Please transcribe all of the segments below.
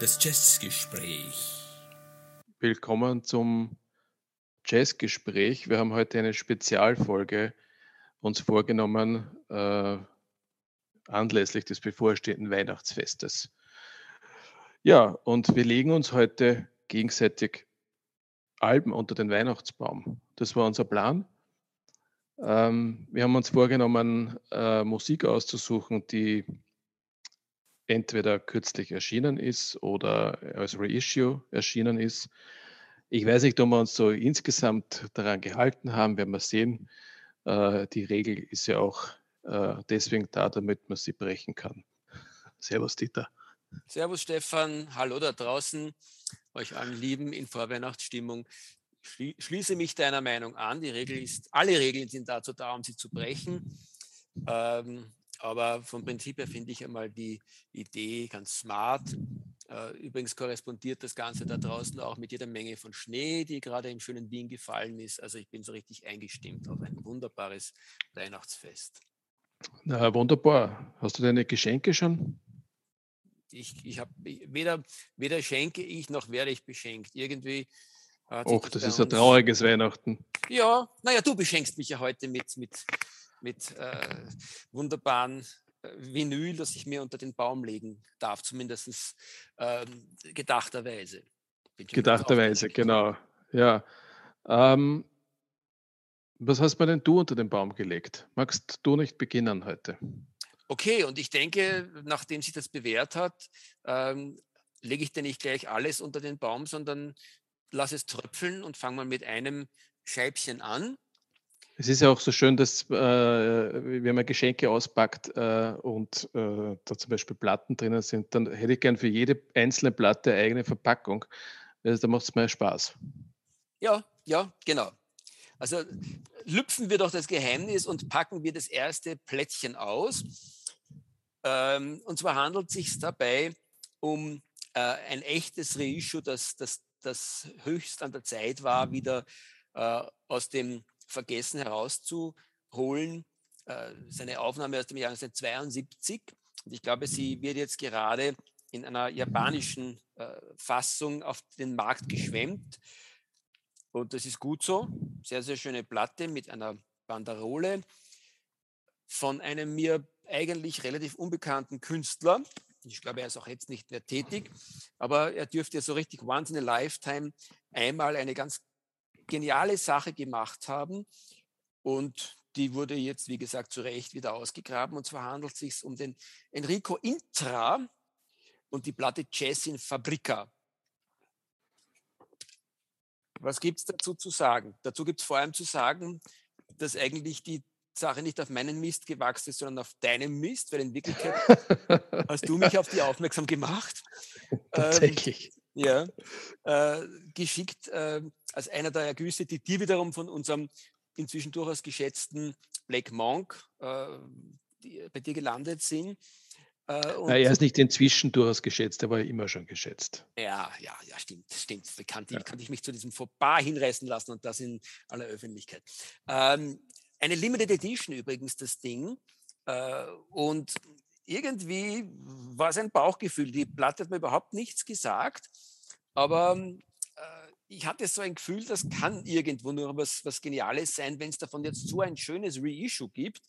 Das Jazzgespräch. Willkommen zum Jazzgespräch. Wir haben heute eine Spezialfolge uns vorgenommen äh, anlässlich des bevorstehenden Weihnachtsfestes. Ja, und wir legen uns heute gegenseitig Alben unter den Weihnachtsbaum. Das war unser Plan. Ähm, wir haben uns vorgenommen, äh, Musik auszusuchen, die entweder kürzlich erschienen ist oder als Reissue erschienen ist. Ich weiß nicht, ob wir uns so insgesamt daran gehalten haben, werden wir sehen. Äh, die Regel ist ja auch äh, deswegen da, damit man sie brechen kann. Servus, Dieter. Servus, Stefan. Hallo da draußen. Euch allen Lieben in Vorweihnachtsstimmung. Schließe mich deiner Meinung an. Die Regel ist, alle Regeln sind dazu da, um sie zu brechen. Ähm, aber vom Prinzip her finde ich einmal die Idee ganz smart. Äh, übrigens korrespondiert das Ganze da draußen auch mit jeder Menge von Schnee, die gerade im schönen Wien gefallen ist. Also ich bin so richtig eingestimmt auf ein wunderbares Weihnachtsfest. Na, wunderbar. Hast du deine Geschenke schon? Ich, ich habe weder, weder schenke ich noch werde ich beschenkt. Irgendwie. Och, das ist ein trauriges Weihnachten. Ja, naja, du beschenkst mich ja heute mit, mit mit äh, wunderbaren äh, Vinyl, das ich mir unter den Baum legen darf, zumindest ähm, gedachterweise. Gedachterweise, genau. Ja. Ähm, was hast du denn du unter den Baum gelegt? Magst du nicht beginnen heute? Okay, und ich denke, nachdem sich das bewährt hat, ähm, lege ich dir nicht gleich alles unter den Baum, sondern lass es tröpfeln und fange mal mit einem Scheibchen an. Es ist ja auch so schön, dass äh, wenn man Geschenke auspackt äh, und äh, da zum Beispiel Platten drinnen sind, dann hätte ich gern für jede einzelne Platte eine eigene Verpackung. Also, da macht es mehr Spaß. Ja, ja, genau. Also lüpfen wir doch das Geheimnis und packen wir das erste Plättchen aus. Ähm, und zwar handelt es sich dabei um äh, ein echtes Reissue, das, das, das höchst an der Zeit war, wieder äh, aus dem vergessen herauszuholen. Äh, seine Aufnahme aus dem Jahr 1972. Und ich glaube, sie wird jetzt gerade in einer japanischen äh, Fassung auf den Markt geschwemmt. Und das ist gut so. Sehr, sehr schöne Platte mit einer Banderole von einem mir eigentlich relativ unbekannten Künstler. Ich glaube, er ist auch jetzt nicht mehr tätig, aber er dürfte ja so richtig once in a lifetime einmal eine ganz geniale Sache gemacht haben. Und die wurde jetzt, wie gesagt, zu Recht wieder ausgegraben. Und zwar handelt es sich um den Enrico Intra und die Platte Jazz in Fabrica. Was gibt es dazu zu sagen? Dazu gibt es vor allem zu sagen, dass eigentlich die Sache nicht auf meinen Mist gewachsen ist, sondern auf deinem Mist, weil in Wirklichkeit hast du mich auf die aufmerksam gemacht. Tatsächlich. Ähm, ja, äh, geschickt äh, als einer der Ergüsse, die dir wiederum von unserem inzwischen durchaus geschätzten Black Monk äh, die, bei dir gelandet sind. Äh, Na, er ist nicht inzwischen durchaus geschätzt, er war immer schon geschätzt. Ja, ja, ja, stimmt, stimmt. Da kann, ja. kann ich mich zu diesem Fauxpas hinreißen lassen und das in aller Öffentlichkeit. Ähm, eine Limited Edition übrigens, das Ding. Äh, und irgendwie war es ein Bauchgefühl. Die Platte hat mir überhaupt nichts gesagt, aber äh, ich hatte so ein Gefühl, das kann irgendwo nur was, was Geniales sein, wenn es davon jetzt so ein schönes Reissue gibt.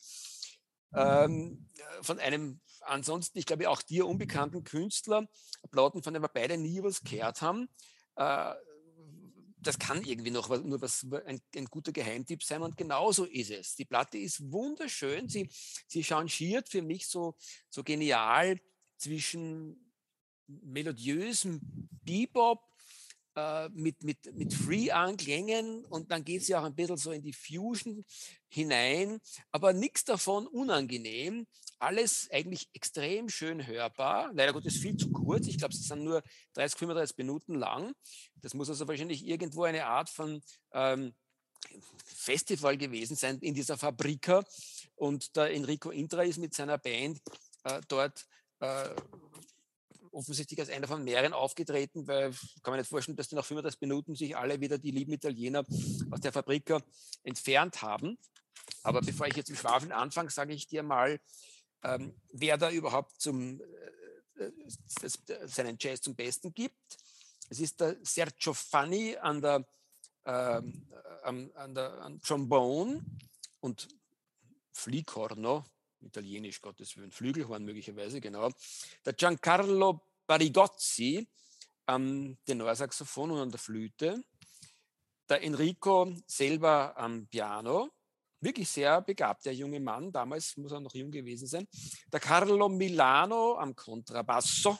Ähm, äh, von einem ansonsten, ich glaube, auch dir unbekannten Künstler, Platten, von dem wir beide nie was gehört haben. Äh, das kann irgendwie noch nur was, ein, ein, guter Geheimtipp sein und genauso ist es. Die Platte ist wunderschön, sie, sie changiert für mich so, so genial zwischen melodiösem Bebop äh, mit, mit, mit Free-Anklängen und dann geht sie auch ein bisschen so in die Fusion hinein, aber nichts davon unangenehm. Alles eigentlich extrem schön hörbar. Leider Gottes viel zu kurz. Ich glaube, sie sind nur 30, 35 Minuten lang. Das muss also wahrscheinlich irgendwo eine Art von ähm, Festival gewesen sein in dieser Fabrika. Und der Enrico Intra ist mit seiner Band äh, dort äh, offensichtlich als einer von mehreren aufgetreten, weil kann man nicht vorstellen, dass die nach 35 Minuten sich alle wieder die lieben Italiener aus der Fabrik entfernt haben. Aber bevor ich jetzt im Schwafeln anfange, sage ich dir mal, ähm, wer da überhaupt zum, äh, äh das, seinen Jazz zum Besten gibt. Es ist der Sergio Fanni an der, ähm, an der an Trombone und Flicorno, italienisch Gottes Willen, Flügelhorn möglicherweise, genau. Der Giancarlo Barigozzi am Tenorsaxophon und an der Flöte. Der Enrico selber am Piano. Wirklich sehr begabter junger Mann, damals muss er noch jung gewesen sein. Der Carlo Milano am Kontrabasso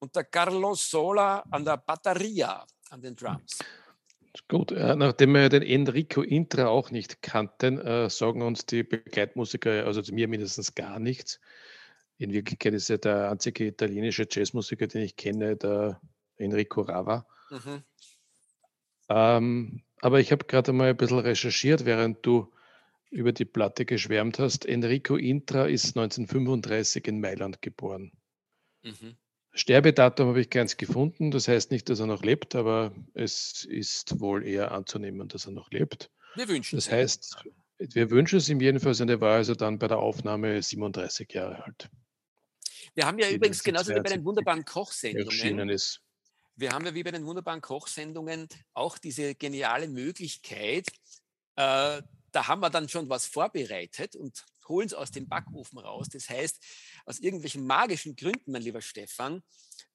und der Carlo Sola an der Batteria, an den Drums. Gut, äh, nachdem wir den Enrico Intra auch nicht kannten, äh, sagen uns die Begleitmusiker, also zu mir mindestens gar nichts. In Wirklichkeit ist er der einzige italienische Jazzmusiker, den ich kenne, der Enrico Rava. Mhm. Ähm, aber ich habe gerade mal ein bisschen recherchiert, während du über die Platte geschwärmt hast. Enrico Intra ist 1935 in Mailand geboren. Mhm. Sterbedatum habe ich keins gefunden. Das heißt nicht, dass er noch lebt, aber es ist wohl eher anzunehmen, dass er noch lebt. Wir wünschen es. Das heißt, wir wünschen es ihm jedenfalls und er war also dann bei der Aufnahme 37 Jahre alt. Wir haben ja übrigens genauso wie bei den wunderbaren Kochsendungen. Ist. Wir haben ja wie bei den wunderbaren Kochsendungen auch diese geniale Möglichkeit, äh, da haben wir dann schon was vorbereitet und holen es aus dem Backofen raus. Das heißt, aus irgendwelchen magischen Gründen, mein lieber Stefan,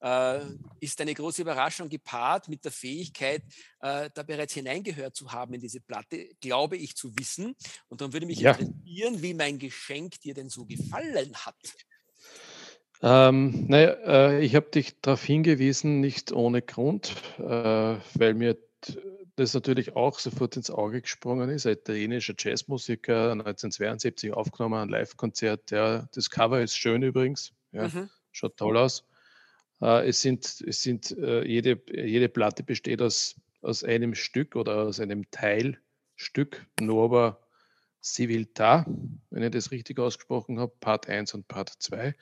äh, ist eine große Überraschung gepaart mit der Fähigkeit, äh, da bereits hineingehört zu haben in diese Platte, glaube ich zu wissen. Und dann würde mich ja. interessieren, wie mein Geschenk dir denn so gefallen hat. Ähm, naja, äh, ich habe dich darauf hingewiesen, nicht ohne Grund, äh, weil mir das natürlich auch sofort ins Auge gesprungen ist. Ein italienischer Jazzmusiker, 1972 aufgenommen, ein Live-Konzert. Ja, das Cover ist schön übrigens, ja, mhm. schaut toll aus. Äh, es sind, es sind äh, jede, jede Platte besteht aus, aus einem Stück oder aus einem Teilstück, aber Civiltà, wenn ich das richtig ausgesprochen habe, Part 1 und Part 2.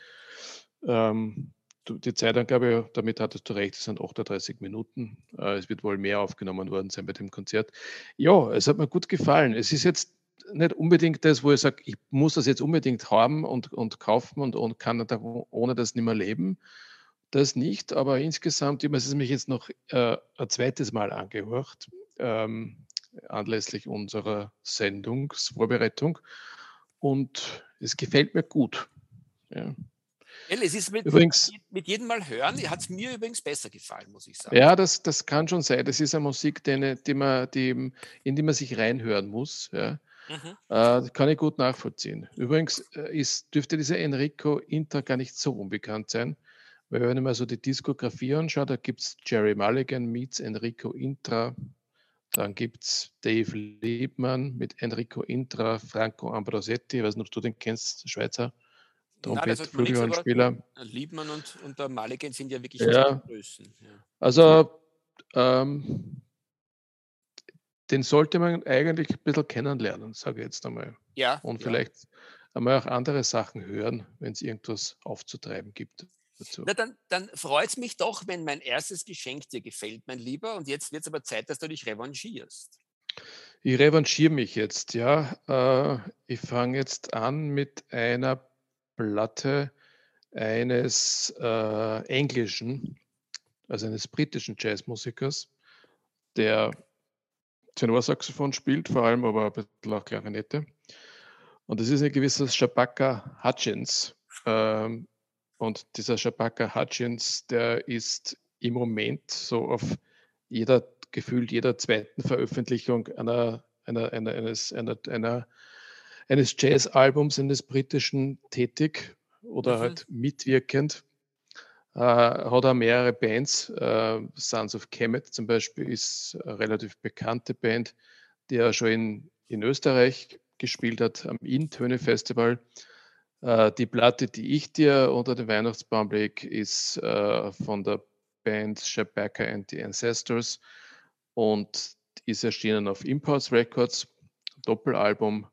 Ähm, die Zeitangabe, damit hattest du recht, es sind 38 Minuten. Äh, es wird wohl mehr aufgenommen worden sein bei dem Konzert. Ja, es hat mir gut gefallen. Es ist jetzt nicht unbedingt das, wo ich sage, ich muss das jetzt unbedingt haben und, und kaufen und, und kann da ohne das nicht mehr leben. Das nicht, aber insgesamt, ich habe es mich jetzt noch äh, ein zweites Mal angehört, ähm, anlässlich unserer Sendungsvorbereitung. Und es gefällt mir gut. Ja. Es ist mit, übrigens, mit jedem Mal hören, hat es mir übrigens besser gefallen, muss ich sagen. Ja, das, das kann schon sein. Das ist eine Musik, die, die man, die, in die man sich reinhören muss. Ja. Mhm. Äh, kann ich gut nachvollziehen. Übrigens äh, ist, dürfte dieser Enrico Inter gar nicht so unbekannt sein, weil wenn ich mir so die Diskografie anschaue, da gibt es Jerry Mulligan meets Enrico Intra, dann gibt es Dave Liebmann mit Enrico Intra, Franco Ambrosetti, ich weiß nicht, ob du den kennst, Schweizer. Trompet, Flügelhornspieler. Liebmann und, und der Maliken sind ja wirklich ja. Größen. Ja. Also ähm, den sollte man eigentlich ein bisschen kennenlernen, sage ich jetzt einmal. Ja. Und vielleicht ja. einmal auch andere Sachen hören, wenn es irgendwas aufzutreiben gibt. Dazu. Na, dann, dann freut es mich doch, wenn mein erstes Geschenk dir gefällt, mein Lieber. Und jetzt wird es aber Zeit, dass du dich revanchierst. Ich revanchiere mich jetzt, ja. Äh, ich fange jetzt an mit einer Platte eines äh, englischen, also eines britischen Jazzmusikers, der Tenorsaxophon spielt, vor allem aber ein bisschen auch Klarinette. Und das ist ein gewisser Shabaka Hutchins. Ähm, und dieser Shabaka Hutchins, der ist im Moment so auf jeder, gefühlt jeder zweiten Veröffentlichung einer, einer, einer, eines, einer, einer eines Jazzalbums eines britischen tätig oder mhm. halt mitwirkend. Äh, hat er mehrere Bands. Äh, Sons of Kemet zum Beispiel ist eine relativ bekannte Band, die er schon in, in Österreich gespielt hat am Intöne Festival. Äh, die Platte, die ich dir unter den Weihnachtsbaum lege, ist äh, von der Band Shabaka and the Ancestors und ist erschienen auf Impulse Records, Doppelalbum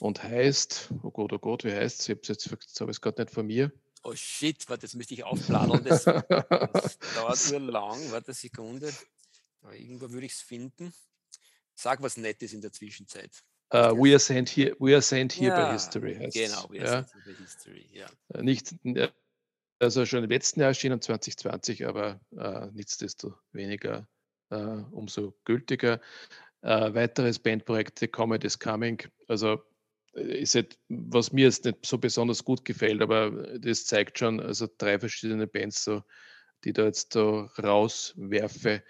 und heißt, oh Gott, oh Gott, wie heißt es? Ich habe es jetzt, jetzt habe ich es gerade nicht von mir. Oh shit, warte, das müsste ich aufplanen. Das, das dauert nur lang. Warte eine Sekunde. Aber irgendwo würde ich es finden. Sag was Nettes in der Zwischenzeit. Uh, we are sent here, we are sent here Ja, by history. heißt's, Genau, we are ja. sent here by history. Ja. Äh, Nicht, äh, also schon im letzten Jahr erschienen, 2020, aber äh, nichtsdestoweniger äh, umso gültiger. Weiteres Bandprojekt, The Comet is Coming. Also ist halt, was mir jetzt nicht so besonders gut gefällt, aber das zeigt schon, also drei verschiedene Bands, so, die da jetzt so rauswerfe,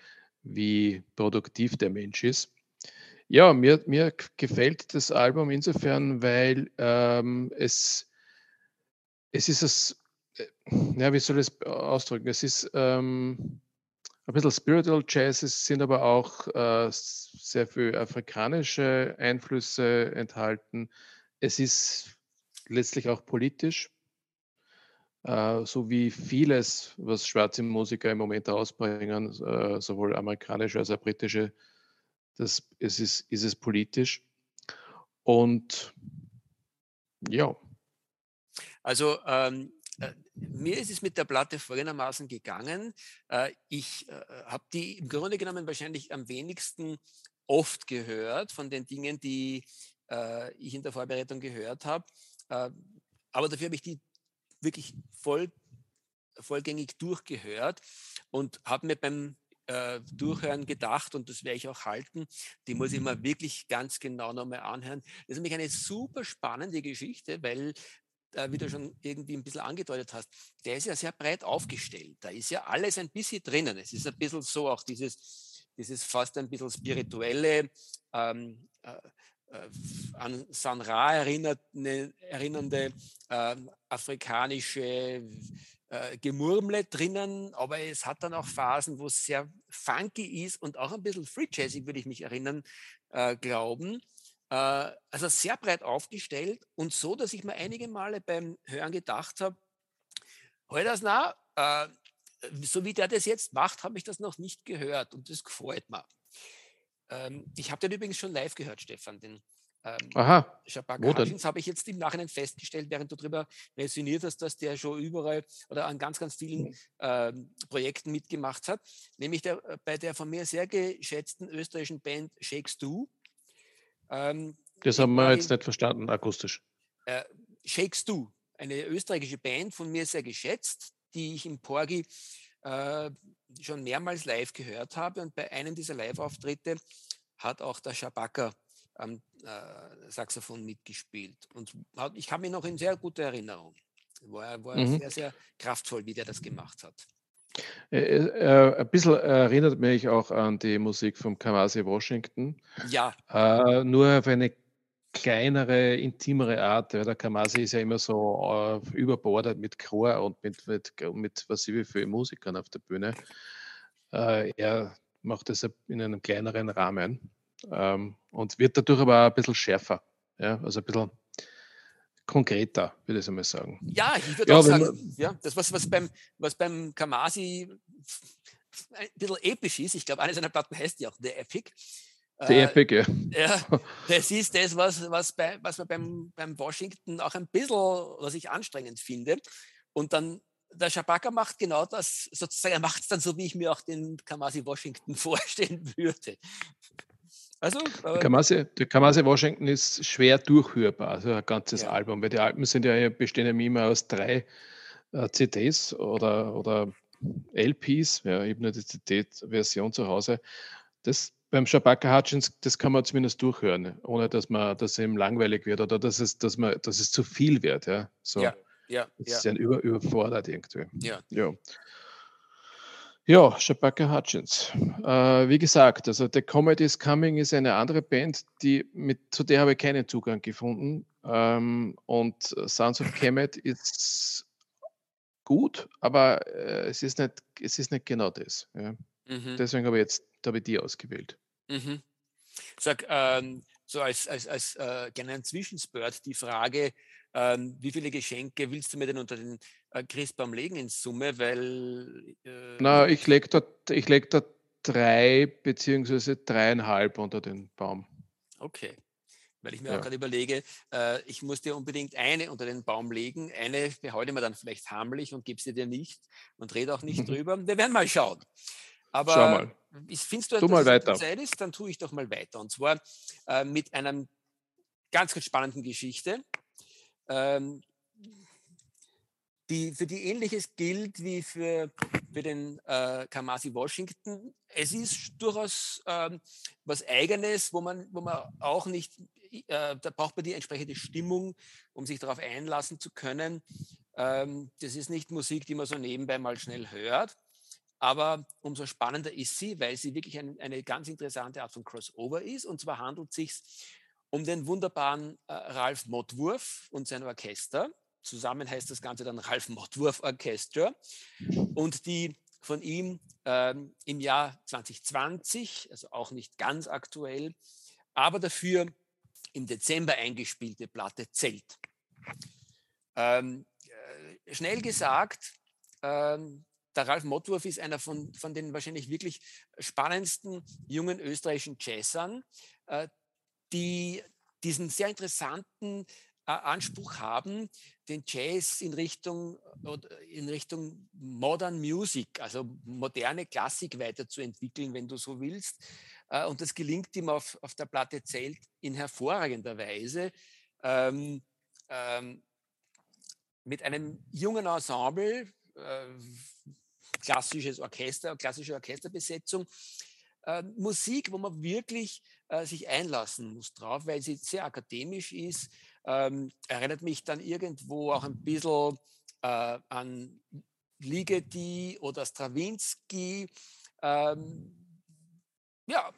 wie produktiv der Mensch ist. Ja, mir, mir gefällt das Album insofern, weil ähm, es, es ist es, äh, ja, wie soll ich es ausdrücken? Es ist ähm, ein bisschen Spiritual Jazz, es sind aber auch äh, sehr viele afrikanische Einflüsse enthalten. Es ist letztlich auch politisch, äh, so wie vieles, was schwarze Musiker im Moment ausbringen, äh, sowohl amerikanische als auch britische, das, es ist, ist es politisch. Und ja, Also ähm, äh, mir ist es mit der Platte folgendermaßen gegangen. Ich habe die im Grunde genommen wahrscheinlich am wenigsten oft gehört von den Dingen, die äh, ich in der Vorbereitung gehört habe. Äh, aber dafür habe ich die wirklich voll, vollgängig durchgehört und habe mir beim äh, Durchhören gedacht, und das werde ich auch halten, die muss ich mir wirklich ganz genau nochmal anhören. Das ist nämlich eine super spannende Geschichte, weil äh, wie du schon irgendwie ein bisschen angedeutet hast, der ist ja sehr breit aufgestellt. Da ist ja alles ein bisschen drinnen. Es ist ein bisschen so auch dieses, dieses fast ein bisschen spirituelle, ähm, äh, an San Ra erinnernde, erinnernde ähm, afrikanische äh, Gemurmle drinnen, aber es hat dann auch Phasen, wo es sehr funky ist und auch ein bisschen free jazzig, würde ich mich erinnern, äh, glauben. Äh, also sehr breit aufgestellt und so, dass ich mir einige Male beim Hören gedacht habe, hör das na, äh, so wie der das jetzt macht, habe ich das noch nicht gehört und das gefällt mir. Ähm, ich habe den übrigens schon live gehört, Stefan, den ähm, aha, Shabaka? Hutchins habe ich jetzt im Nachhinein festgestellt, während du darüber resoniert hast, dass der schon überall oder an ganz, ganz vielen ähm, Projekten mitgemacht hat. Nämlich der, äh, bei der von mir sehr geschätzten österreichischen Band Shakes Do. Ähm, das haben wir jetzt nicht verstanden, akustisch. äh, Shakes Do, eine österreichische Band von mir sehr geschätzt, die ich im Porgi äh, schon mehrmals live gehört habe. Und bei einem dieser Live-Auftritte hat auch der Shabaka am äh, Saxophon mitgespielt. Und hat, ich habe mich noch in sehr guter Erinnerung. War, war Mhm. sehr, sehr kraftvoll, wie der das gemacht hat. Äh, äh, ein bisschen erinnert mich auch an die Musik von Kamasi Washington, Ja, äh, nur auf eine kleinere, intimere Art. Ja, der Kamasi ist ja immer so äh, überbordet mit Chor und mit, mit, mit was sie wie viele Musikern auf der Bühne. Äh, er macht das in einem kleineren Rahmen ähm, und wird dadurch aber auch ein bisschen schärfer. Ja, also ein bisschen konkreter, würde ich einmal sagen. ja, ich würde Ja, auch sagen, ja, das, was, was, beim, was beim Kamasi ein bisschen episch ist, ich glaube, eine seiner Platten heißt ja auch The Epic. Die Äh, ja. Ja, das ist das, was, was, bei, was man beim, beim Washington auch ein bisschen, was ich anstrengend finde. Und dann, der Shabaka macht genau das, sozusagen, er macht es dann so, wie ich mir auch den Kamasi Washington vorstellen würde. Also, Der äh, Kamasi, der Kamasi Washington ist schwer durchhörbar, also ein ganzes Ja. Album, weil die Alben sind ja bestehen ja immer aus drei äh, CDs oder, oder LPs. Ja, ich habe nur die CD-Version zu Hause. Das beim Shabaka Hutchins, das kann man zumindest durchhören, ohne dass man, dass ihm langweilig wird oder dass es, dass man, dass es zu viel wird. Ja, so. Ja, ja, Das ja, ist ja über, überfordert irgendwie. ja. Ja. Ja, Shabaka Hutchins. Äh, wie gesagt, also The Comedy is Coming ist eine andere Band, die mit, zu der habe ich keinen Zugang gefunden. Ähm, und Sons of Kemet ist gut, aber äh, es, ist nicht, es ist nicht genau das. Ja. Mhm. Deswegen habe ich jetzt da habe ich die ausgewählt. Mhm. Sag, ähm, so als, als, als äh, kleinen Zwischenspurt die Frage, ähm, wie viele Geschenke willst du mir denn unter den äh, Christbaum legen in Summe? Weil äh, Na, ich lege da, ich leg da drei beziehungsweise dreieinhalb unter den Baum. Okay. Weil ich mir Ja. auch gerade überlege, äh, ich muss dir unbedingt eine unter den Baum legen. Eine behalte mir dann vielleicht heimlich und gebe sie dir nicht und rede auch nicht drüber. Wir werden mal schauen. Aber Schau mal. ich findest du, Tu dass mal weiter. Zeit ist, dann tue ich doch mal weiter. Und zwar äh, mit einem ganz, ganz spannenden Geschichte. Ähm, die, für die ähnliches gilt wie für, für den äh, Kamasi Washington. Es ist durchaus ähm, was Eigenes, wo man, wo man auch nicht, äh, da braucht man die entsprechende Stimmung, um sich darauf einlassen zu können. Ähm, das ist nicht Musik, die man so nebenbei mal schnell hört. Aber umso spannender ist sie, weil sie wirklich ein, eine ganz interessante Art von Crossover ist. Und zwar handelt es sich um den wunderbaren äh, Ralf Mottwurf und sein Orchester. Zusammen heißt das Ganze dann Ralf Mottwurf Orchester. Und die von ihm ähm, im Jahr 2020, also auch nicht ganz aktuell, aber dafür im Dezember eingespielte Platte Zelt. Ähm, äh, schnell gesagt, ähm, der Ralf Mottwurf ist einer von, von den wahrscheinlich wirklich spannendsten jungen österreichischen Jazzern, äh, die diesen sehr interessanten äh, Anspruch haben, den Jazz in Richtung, in Richtung Modern Music, also moderne Klassik weiterzuentwickeln, wenn du so willst. Äh, und das gelingt ihm auf, auf der Platte Zelt in hervorragender Weise. Ähm, ähm, mit einem jungen Ensemble, äh, klassisches Orchester, klassische Orchesterbesetzung, äh, Musik, wo man wirklich äh, sich einlassen muss drauf, weil sie sehr akademisch ist, ähm, erinnert mich dann irgendwo auch ein bisschen äh, an Ligeti oder Stravinsky. Ähm, ja,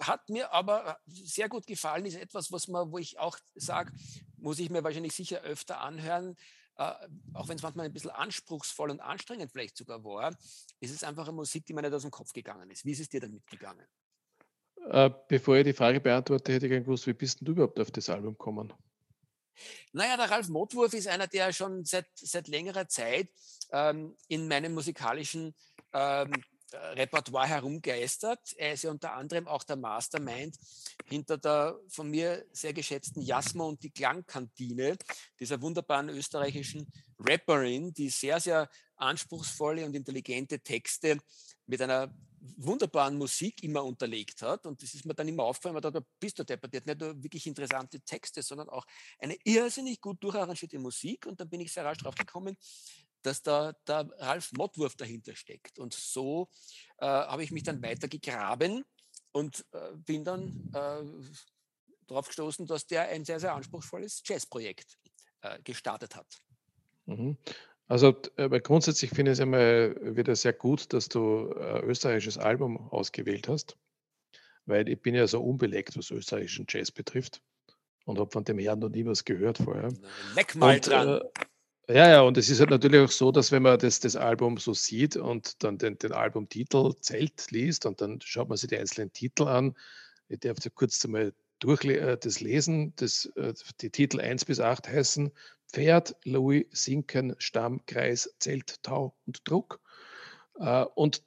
hat mir aber sehr gut gefallen, ist etwas, was man, wo ich auch sage, muss ich mir wahrscheinlich sicher öfter anhören, äh, auch wenn es manchmal ein bisschen anspruchsvoll und anstrengend vielleicht sogar war, ist es einfach eine Musik, die mir nicht aus dem Kopf gegangen ist. Wie ist es dir damit gegangen? Äh, bevor ich die Frage beantworte, hätte ich gerne gewusst, wie bist du überhaupt auf das Album gekommen? Naja, der Ralf Motwurf ist einer, der schon seit, seit längerer Zeit ähm, in meinem musikalischen ähm, Repertoire herumgeistert. Er ist ja unter anderem auch der Mastermind hinter der von mir sehr geschätzten Jasmo und die Klangkantine, dieser wunderbaren österreichischen Rapperin, die sehr, sehr anspruchsvolle und intelligente Texte mit einer wunderbaren Musik immer unterlegt hat. Und das ist mir dann immer aufgefallen, da bist du deppert, nicht nur wirklich interessante Texte, sondern auch eine irrsinnig gut durcharrangierte Musik. Und dann bin ich sehr rasch drauf gekommen, dass da der Ralf Mottwurf dahinter steckt. Und so äh, habe ich mich dann weiter gegraben und äh, bin dann äh, darauf gestoßen, dass der ein sehr, sehr anspruchsvolles Jazzprojekt äh, gestartet hat. Mhm. Also aber grundsätzlich finde ich es einmal wieder sehr gut, dass du ein äh, österreichisches Album ausgewählt hast, weil ich bin ja so unbelegt, was österreichischen Jazz betrifft und habe von dem Herrn noch nie was gehört vorher. Leck mal und, dran. Äh, ja, ja, und es ist halt natürlich auch so, dass wenn man das, das Album so sieht und dann den, den Albumtitel Zelt liest und dann schaut man sich die einzelnen Titel an. Ich darf so kurz einmal durch äh, das lesen. Das, äh, die Titel 1 bis 8 heißen Pferd, Louis, Sinken, Stamm, Kreis, Zelt, Tau und Druck. Äh, und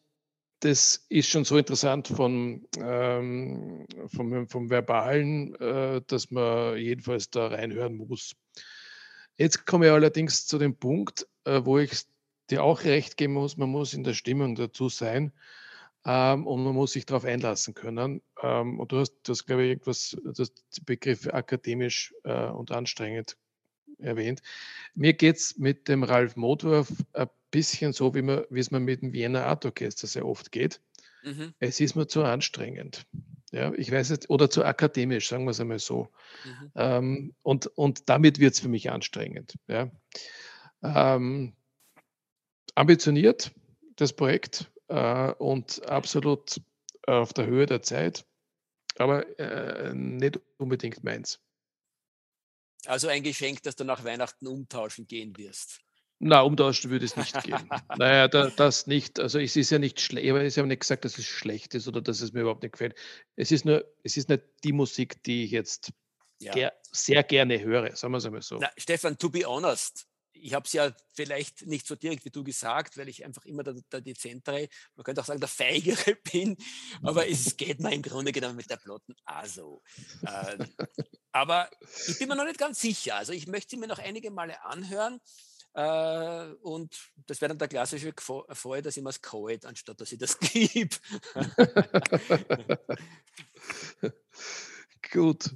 das ist schon so interessant von, ähm, vom, vom Verbalen, dass man jedenfalls da reinhören muss. Jetzt komme ich allerdings zu dem Punkt, äh, wo ich dir auch recht geben muss, man muss in der Stimmung dazu sein ähm, und man muss sich darauf einlassen können. Ähm, und du hast, du hast glaube ich, irgendwas, das Begriff akademisch äh, und anstrengend erwähnt. Mir geht es mit dem Ralf Modorf ein bisschen so, wie, man, wie es mir mit dem Wiener Art Orchester sehr oft geht. Mhm. Es ist mir zu anstrengend. Ja, ich weiß jetzt, oder zu akademisch, sagen wir es einmal so. Mhm. Ähm, und, und damit wird es für mich anstrengend. Ja. Ähm, ambitioniert, das Projekt, äh, und absolut auf der Höhe der Zeit, aber äh, nicht unbedingt meins. Also ein Geschenk, das du nach Weihnachten umtauschen gehen wirst. Na, umtauschen würde es nicht gehen. naja, da, das nicht. Also es ist ja nicht schlecht, aber es ist ja nicht gesagt, dass es schlecht ist oder dass es mir überhaupt nicht gefällt. Es ist nur, es ist nicht die Musik, die ich jetzt ja. ger sehr gerne höre, sagen wir es einmal so. Na, Stefan, to be honest, ich habe es ja vielleicht nicht so direkt wie du gesagt, weil ich einfach immer der, der dezentere, man könnte auch sagen, der feigere bin, aber es geht mir im Grunde genommen mit der Plotten also. Ähm, aber ich bin mir noch nicht ganz sicher. Also ich möchte sie mir noch einige Male anhören. Äh, und das wäre dann der klassische Fall, dass ich mir es kalt, anstatt dass ich das gebe. Gut.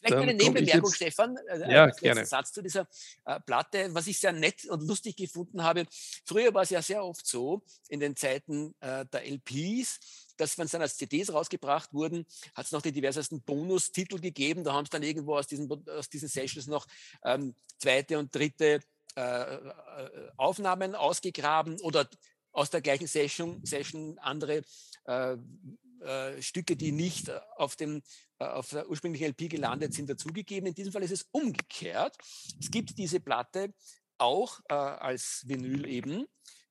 Vielleicht eine Nebenbemerkung, Stefan. Äh, ja, gerne. Satz zu dieser äh, Platte, was ich sehr nett und lustig gefunden habe. Früher war es ja sehr oft so, in den Zeiten äh, der LPs, dass wenn es dann als CDs rausgebracht wurden, hat es noch die diversesten Bonustitel gegeben. Da haben es dann irgendwo aus diesen, aus diesen Sessions noch ähm, zweite und dritte äh, äh, Aufnahmen ausgegraben oder aus der gleichen Session, Session andere äh, äh, Stücke, die nicht auf, dem, äh, auf der ursprünglichen LP gelandet sind, dazugegeben. In diesem Fall ist es umgekehrt. Es gibt diese Platte auch äh, als Vinyl eben,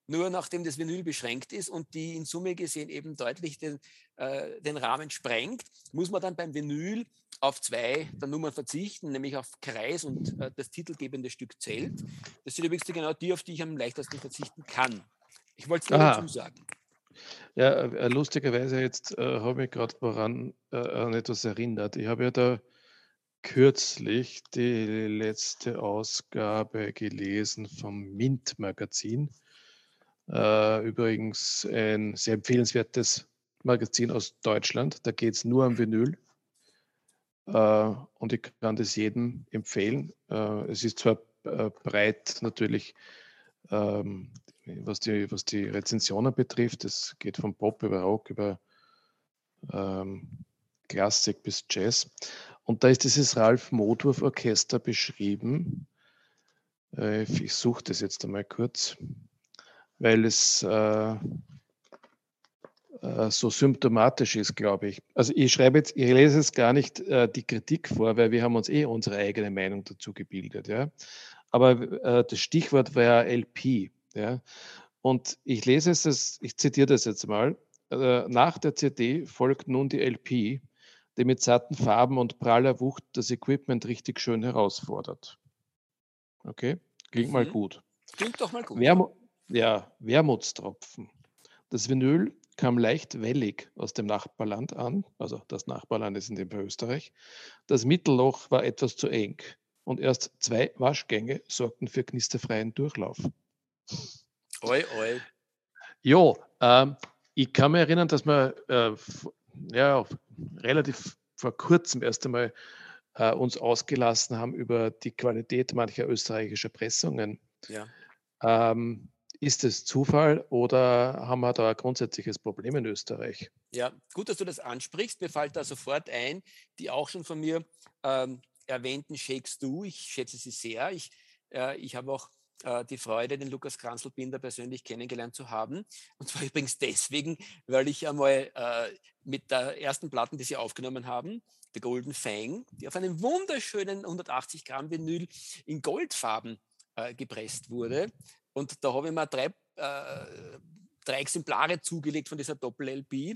nur nachdem das Vinyl beschränkt ist und die in Summe gesehen eben deutlich den, äh, den Rahmen sprengt, muss man dann beim Vinyl auf zwei der Nummern verzichten, nämlich auf Kreis und äh, das titelgebende Stück zählt. Das sind übrigens genau die, auf die ich am leichtesten verzichten kann. Ich wollte es nur dazu sagen. Ja, äh, lustigerweise jetzt äh, habe ich gerade woran äh, an etwas erinnert. Ich habe ja da kürzlich die letzte Ausgabe gelesen vom Mint-Magazin. Äh, übrigens ein sehr empfehlenswertes Magazin aus Deutschland. Da geht es nur um Vinyl. Äh, und ich kann das jedem empfehlen. Äh, es ist zwar breit natürlich ähm, was die, was die Rezensionen betrifft. Es geht von Pop über Rock, über ähm, Klassik bis Jazz. Und da ist dieses Ralf Modwurf Orchester beschrieben. Ich suche das jetzt einmal kurz, weil es äh, äh, so symptomatisch ist, glaube ich. Also ich schreibe jetzt, ich lese jetzt gar nicht äh, die Kritik vor, weil wir haben uns eh unsere eigene Meinung dazu gebildet. Ja? Aber äh, das Stichwort war ja LP. Ja? Und ich lese es, ich zitiere das jetzt mal. Äh, nach der CD folgt nun die LP, die mit satten Farben und praller Wucht das Equipment richtig schön herausfordert. Okay, klingt mhm. mal gut. Klingt doch mal gut. Wermu ja, Wermutstropfen. Das Vinyl kam leicht wellig aus dem Nachbarland an, also das Nachbarland ist in dem Fall Österreich. Das Mittelloch war etwas zu eng und erst zwei Waschgänge sorgten für knisterfreien Durchlauf. Oi, oi. Ja, ähm, ich kann mich erinnern, dass wir äh, ja, relativ vor kurzem erst einmal äh, uns ausgelassen haben über die Qualität mancher österreichischer Pressungen. Ja. Ähm, ist es Zufall oder haben wir da ein grundsätzliches Problem in Österreich? Ja, gut, dass du das ansprichst. Mir fällt da sofort ein, die auch schon von mir ähm, erwähnten Shakes Du. Ich schätze sie sehr. Ich, äh, ich habe auch äh, die Freude, den Lukas Kranzelbinder persönlich kennengelernt zu haben. Und zwar übrigens deswegen, weil ich einmal äh, mit der ersten Platten, die sie aufgenommen haben, The Golden Fang, die auf einem wunderschönen 180 Gramm Vinyl in Goldfarben äh, gepresst wurde. Und da habe ich mir drei, äh, drei Exemplare zugelegt von dieser Doppel-LP.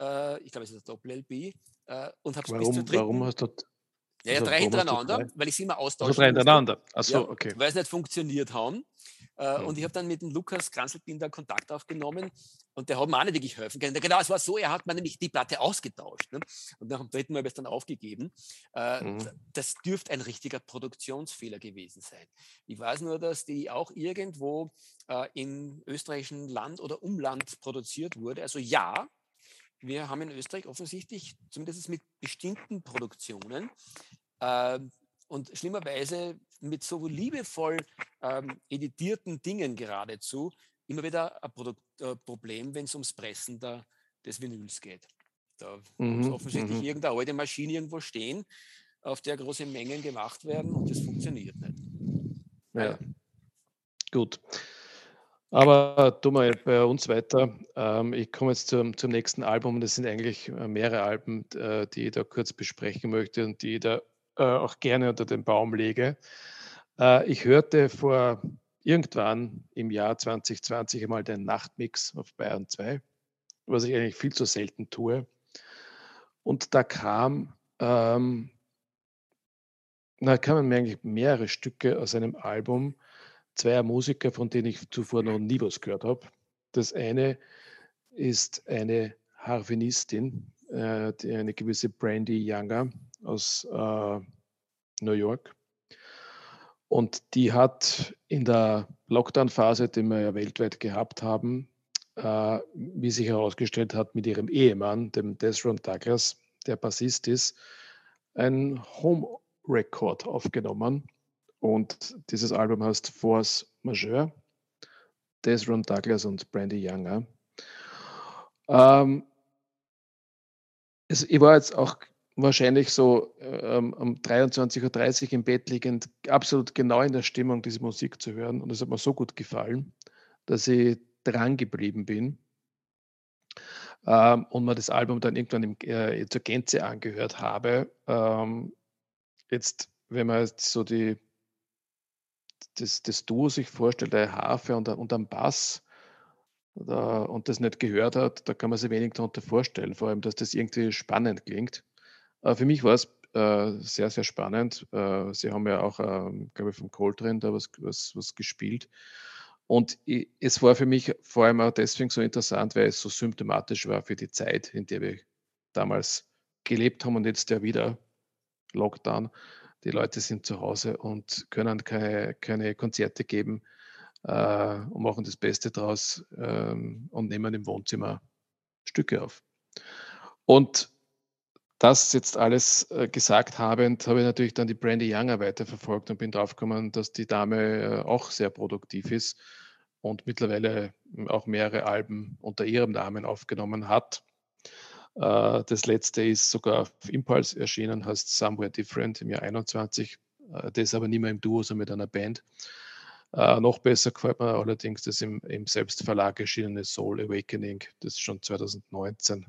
Äh, ich glaube, es ist eine Doppel-LP. Äh, und habe es bis zur dritten. Warum hast du ja, ja, also, drei hintereinander, drei? weil ich sie immer austausche. Also drei hintereinander, achso, ja, okay. Weil es nicht funktioniert haben. Äh, mhm. Und ich habe dann mit dem Lukas Kranzelbinder Kontakt aufgenommen und der hat mir auch nicht wirklich helfen können. Genau, es war so, er hat mir nämlich die Platte ausgetauscht. Ne? Und nach dem dritten Mal habe ich es dann aufgegeben. Äh, mhm. Das dürfte ein richtiger Produktionsfehler gewesen sein. Ich weiß nur, dass die auch irgendwo äh, im österreichischen Land oder Umland produziert wurde. Also ja, wir haben in Österreich offensichtlich, zumindest mit bestimmten Produktionen, äh, und schlimmerweise mit so liebevoll ähm, editierten Dingen geradezu, immer wieder ein Produkt, äh, Problem, wenn es ums Pressen der, des Vinyls geht. Da mhm, muss offensichtlich mhm. irgendeine alte Maschine irgendwo stehen, auf der große Mengen gemacht werden und das funktioniert nicht. Ja. Gut. Aber tu mal bei uns weiter. Ähm, ich komme jetzt zum, zum nächsten Album. Das sind eigentlich äh, mehrere Alben, äh, die ich da kurz besprechen möchte und die ich da äh, auch gerne unter den Baum lege. Ich hörte vor irgendwann im Jahr 2020 einmal den Nachtmix auf Bayern 2, was ich eigentlich viel zu selten tue. Und da kam, ähm, da kamen mir eigentlich mehrere Stücke aus einem Album, zweier Musiker, von denen ich zuvor noch nie was gehört habe. Das eine ist eine Harfenistin, äh, eine gewisse Brandy Younger aus äh, New York. Und die hat in der Lockdown-Phase, die wir ja weltweit gehabt haben, äh, wie sich herausgestellt hat, mit ihrem Ehemann, dem Desron Douglas, der Bassist ist, ein Home Record aufgenommen. Und dieses Album heißt Force Majeure. Desron Douglas und Brandy Younger. Ähm, es, ich war jetzt auch wahrscheinlich so ähm, um 23.30 Uhr im Bett liegend absolut genau in der Stimmung, diese Musik zu hören. Und es hat mir so gut gefallen, dass ich dran geblieben bin ähm, und mir das Album dann irgendwann im, äh, zur Gänze angehört habe. Ähm, jetzt, wenn man jetzt so die, das, das Duo sich vorstellt, der Harfe und, und am Bass, da, und das nicht gehört hat, da kann man sich wenig darunter vorstellen, vor allem, dass das irgendwie spannend klingt. Äh, für mich war es äh, sehr, sehr spannend. Äh, sie haben ja auch, ähm, glaube ich, vom Coltrane da was, was, was gespielt. Und ich, es war für mich vor allem auch deswegen so interessant, weil es so symptomatisch war für die Zeit, in der wir damals gelebt haben und jetzt ja wieder Lockdown. Die Leute sind zu Hause und können keine, keine Konzerte geben äh, und machen das Beste draus ähm, und nehmen im Wohnzimmer Stücke auf. Und das jetzt alles äh, gesagt habend, habe ich natürlich dann die Brandy Younger weiterverfolgt und bin draufgekommen, dass die Dame äh, auch sehr produktiv ist und mittlerweile hm, auch mehrere Alben unter ihrem Namen aufgenommen hat. Äh, das letzte ist sogar auf Impulse erschienen, heißt Somewhere Different im Jahr 21. Äh, das aber nicht mehr im Duo, sondern mit einer Band. Äh, noch besser gefällt mir allerdings das im, im Selbstverlag erschienene Soul Awakening, das schon 2019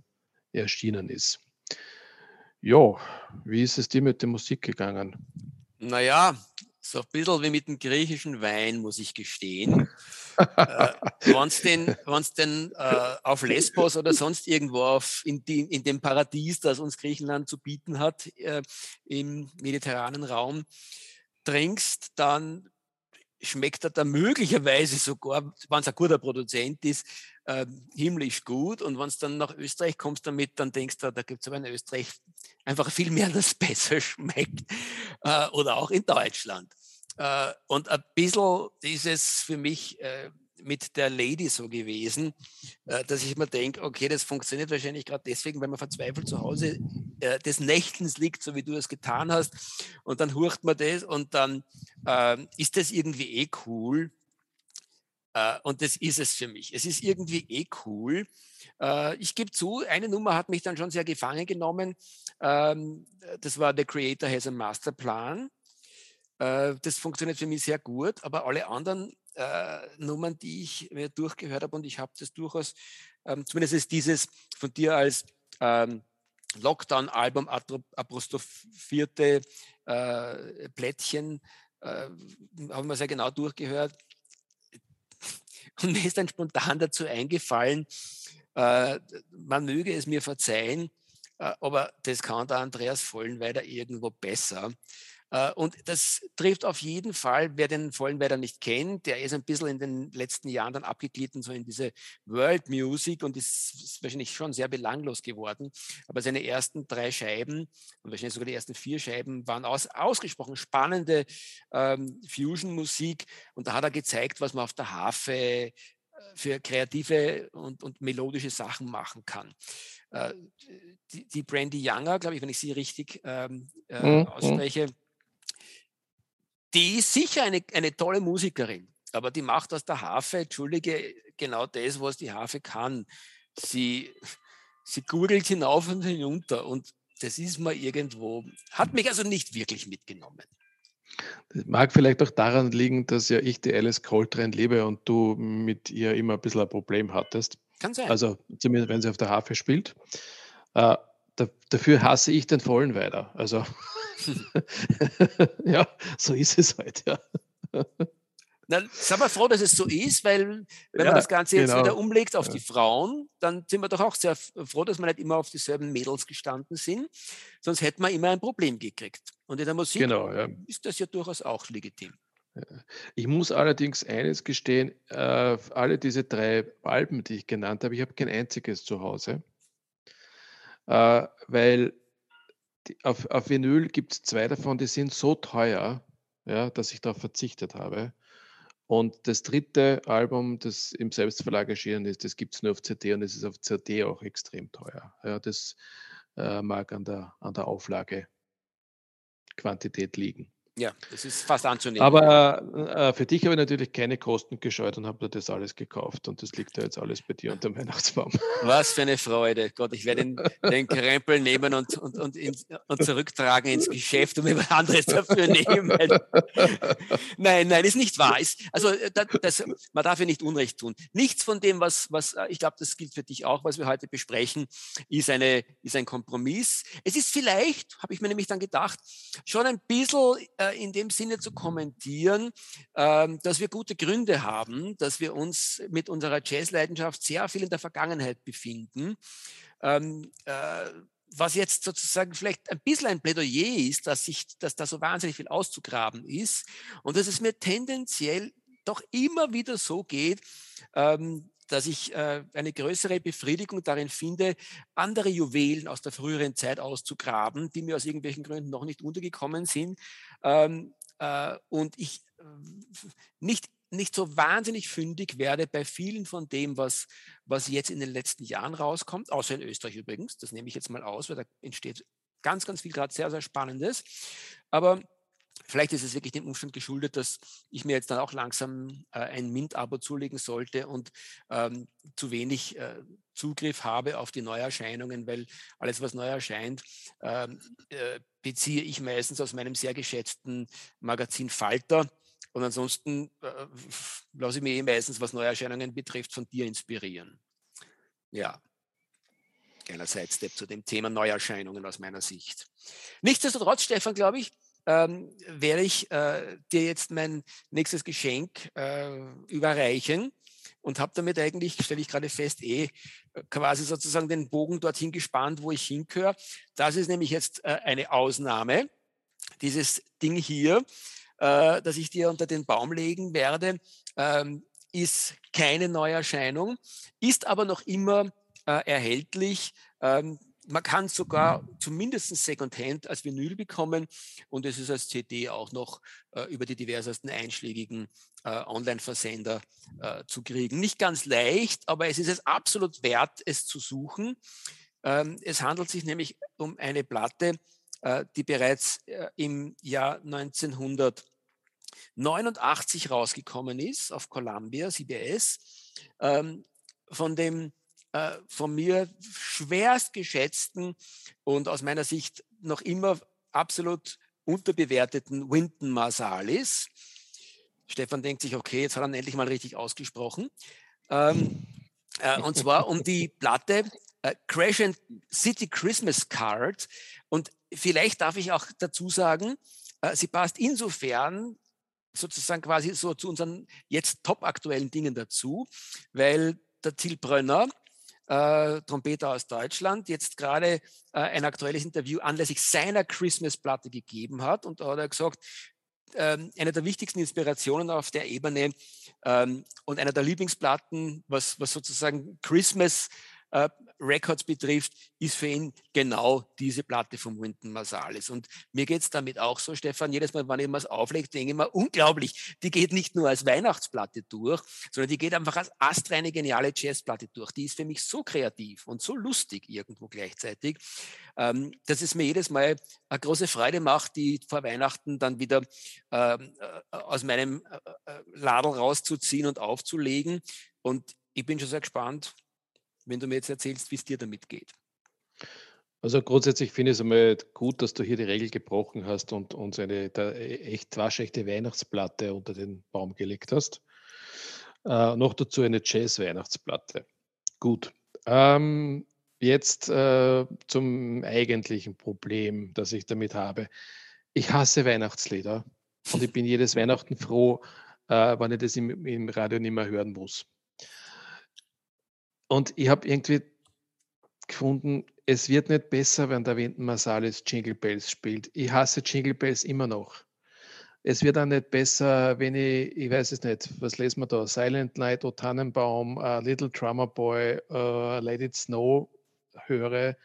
erschienen ist. Ja, wie ist es dir mit der Musik gegangen? Naja, so ein bisschen wie mit dem griechischen Wein, muss ich gestehen. äh, Wenn es denn, wenn's denn äh, auf Lesbos oder sonst irgendwo auf, in, die, in dem Paradies, das uns Griechenland zu bieten hat, äh, im mediterranen Raum, trinkst, dann schmeckt er da möglicherweise sogar, wenn es ein guter Produzent ist, äh, himmlisch gut. Und wenn es dann nach Österreich kommst damit, dann denkst du, da gibt es aber in Österreich einfach viel mehr, das besser schmeckt. Äh, oder auch in Deutschland. Äh, und ein bisschen ist es für mich äh, mit der Lady so gewesen, äh, dass ich mir denke, okay, das funktioniert wahrscheinlich gerade deswegen, weil man verzweifelt zu Hause äh, des Nächtens liegt, so wie du es getan hast. Und dann hurcht man das und dann äh, ist das irgendwie eh cool. Äh, und das ist es für mich. Es ist irgendwie eh cool. Äh, ich gebe zu, eine Nummer hat mich dann schon sehr gefangen genommen. Ähm, das war The Creator has a Master Plan. Äh, das funktioniert für mich sehr gut, aber alle anderen äh, Nummern, die ich mir durchgehört habe und ich habe das durchaus, ähm, zumindest ist dieses von dir als ähm, Lockdown-Album apostrophierte äh, Plättchen, äh, haben wir sehr genau durchgehört. Und mir ist dann spontan dazu eingefallen, äh, man möge es mir verzeihen, äh, aber das kann der Andreas Vollenweider irgendwo besser. Äh, und das trifft auf jeden Fall, wer den Vollenweider nicht kennt, der ist ein bisschen in den letzten Jahren dann abgeglitten, so in diese World Music und ist, wahrscheinlich schon sehr belanglos geworden. Aber seine ersten drei Scheiben und wahrscheinlich sogar die ersten vier Scheiben waren aus, ausgesprochen spannende ähm, Fusion-Musik. Und da hat er gezeigt, was man auf der Harfe äh, für kreative und, und melodische Sachen machen kann. Äh, die, die Brandy Younger, glaube ich, wenn ich sie richtig ähm, äh, mhm. mhm. Die ist sicher eine, eine tolle Musikerin, aber die macht aus der Harfe, entschuldige, genau das, was die Harfe kann. Sie, sie gurgelt hinauf und hinunter und das ist mal irgendwo, hat mich also nicht wirklich mitgenommen. Das mag vielleicht auch daran liegen, dass ja ich die Alice Coltrane liebe und du mit ihr immer ein bisschen ein Problem hattest. Kann sein. Also zumindest, wenn sie auf der Harfe spielt. Da, dafür hasse ich den Vollen weiter. Also ja, so ist es halt, ja. Na, sind wir froh, dass es so ist, weil wenn ja, man das Ganze jetzt genau. wieder umlegt auf ja. die Frauen, dann sind wir doch auch sehr froh, dass wir nicht immer auf dieselben Mädels gestanden sind, sonst hätten wir immer ein Problem gekriegt. Und in der Musik genau, ja. ist das ja durchaus auch legitim. Ich muss allerdings eines gestehen, äh, alle diese drei Alben, die ich genannt habe, ich habe kein einziges zu Hause, äh, weil auf, auf Vinyl gibt es zwei davon, die sind so teuer, ja, dass ich darauf verzichtet habe. Und das dritte Album, das im Selbstverlag erschienen ist, das gibt es nur auf CD und es ist auf CD auch extrem teuer. Ja, das äh, mag an der, an der Auflage Quantität liegen. Ja, das ist fast anzunehmen. Aber äh, für dich habe ich natürlich keine Kosten gescheut und habe dir das alles gekauft und das liegt ja jetzt alles bei dir unter dem Weihnachtsbaum. Was für eine Freude. Gott, ich werde den, den Krempel nehmen und, und, und, in, und zurücktragen ins Geschäft und mir was anderes dafür nehmen. nein, nein, ist nicht wahr. Ist, also äh, das, das, man darf ja nicht Unrecht tun. Nichts von dem, was, was äh, ich glaube, das gilt für dich auch, was wir heute besprechen, ist, eine, ist ein Kompromiss. Es ist vielleicht, habe ich mir nämlich dann gedacht, schon ein bisschen äh, äh, in dem Sinne zu kommentieren, ähm, dass wir gute Gründe haben, dass wir uns mit unserer Jazzleidenschaft sehr viel in der Vergangenheit befinden. Ähm, äh, was jetzt sozusagen vielleicht ein bisschen ein Plädoyer ist, dass, sich, dass da so wahnsinnig viel auszugraben ist und dass es mir tendenziell doch immer wieder so geht, ähm, dass ich äh, eine größere Befriedigung darin finde, andere Juwelen aus der früheren Zeit auszugraben, die mir aus irgendwelchen Gründen noch nicht untergekommen sind. Ähm, äh, und ich äh, nicht nicht so wahnsinnig fündig werde bei vielen von dem, was, was jetzt in den letzten Jahren rauskommt, außer in Österreich übrigens, das nehme ich jetzt mal aus, weil da entsteht ganz, ganz viel gerade sehr, sehr Spannendes. Aber Vielleicht ist es wirklich dem Umstand geschuldet, dass ich mir jetzt dann auch langsam äh, ein Mint-Abo zulegen sollte und ähm, zu wenig äh, Zugriff habe auf die Neuerscheinungen, weil alles, was neu erscheint, ähm, äh, beziehe ich meistens aus meinem sehr geschätzten Magazin Falter. Und ansonsten äh, lasse ich mich eh meistens, was Neuerscheinungen betrifft, von dir inspirieren. Ja, kleiner Sidestep zu dem Thema Neuerscheinungen aus meiner Sicht. Nichtsdestotrotz, Stefan, glaube ich, ähm, werde ich äh, dir jetzt mein nächstes Geschenk äh, überreichen und habe damit eigentlich, stelle ich gerade fest, eh äh, quasi sozusagen den Bogen dorthin gespannt, wo ich hingehöre. Das ist nämlich jetzt äh, eine Ausnahme. Dieses Ding hier, äh, das ich dir unter den Baum legen werde, ähm, ist keine Neuerscheinung, ist aber noch immer äh, erhältlich. Ähm, man kann sogar zumindest Secondhand als Vinyl bekommen und es ist als CD auch noch äh, über die diversesten einschlägigen äh, Online-Versender äh, zu kriegen. Nicht ganz leicht, aber es ist es absolut wert, es zu suchen. Ähm, es handelt sich nämlich um eine Platte, äh, die bereits äh, im Jahr 1989 rausgekommen ist auf Columbia, CBS, ähm, von dem äh, von mir schwerst geschätzten und aus meiner Sicht noch immer absolut unterbewerteten Winton Marsalis. Stefan denkt sich, okay, jetzt hat er ihn endlich mal richtig ausgesprochen. Ähm, äh, und zwar um die Platte äh, Crash and City Christmas Card. Und vielleicht darf ich auch dazu sagen, äh, sie passt insofern sozusagen quasi so zu unseren jetzt top aktuellen Dingen dazu, weil der Till Brönner, äh, Trompeter aus Deutschland, jetzt gerade äh, ein aktuelles Interview anlässlich seiner Christmas-Platte gegeben hat. Und da hat er gesagt, ähm, eine der wichtigsten Inspirationen auf der Ebene ähm, und einer der Lieblingsplatten, was, was sozusagen Christmas äh, Records betrifft, ist für ihn genau diese Platte von Winton Marsalis. Und mir geht es damit auch so, Stefan, jedes Mal, wenn ich was auflege, denke ich mir, unglaublich, die geht nicht nur als Weihnachtsplatte durch, sondern die geht einfach als astreine geniale Jazzplatte durch. Die ist für mich so kreativ und so lustig irgendwo gleichzeitig, ähm, dass es mir jedes Mal eine große Freude macht, die vor Weihnachten dann wieder ähm, äh, aus meinem äh, äh Ladel rauszuziehen und aufzulegen. Und ich bin schon sehr gespannt, wenn du mir jetzt erzählst, wie es dir damit geht. Also grundsätzlich finde ich es einmal gut, dass du hier die Regel gebrochen hast und uns eine echt waschechte Weihnachtsplatte unter den Baum gelegt hast. Äh, noch dazu eine Jazz-Weihnachtsplatte. Gut. Ähm, jetzt äh, zum eigentlichen Problem, das ich damit habe. Ich hasse Weihnachtslieder und ich bin jedes Weihnachten froh, äh, wenn ich das im, im Radio nicht mehr hören muss. Und ich habe irgendwie gefunden, es wird nicht besser, wenn der Winton Marsalis Jingle Bells spielt. Ich hasse Jingle Bells immer noch. Es wird auch nicht besser, wenn ich, ich weiß es nicht, was lesen wir da? Silent Night, O Tannenbaum, uh, Little Drummer Boy, uh, Let It Snow höre.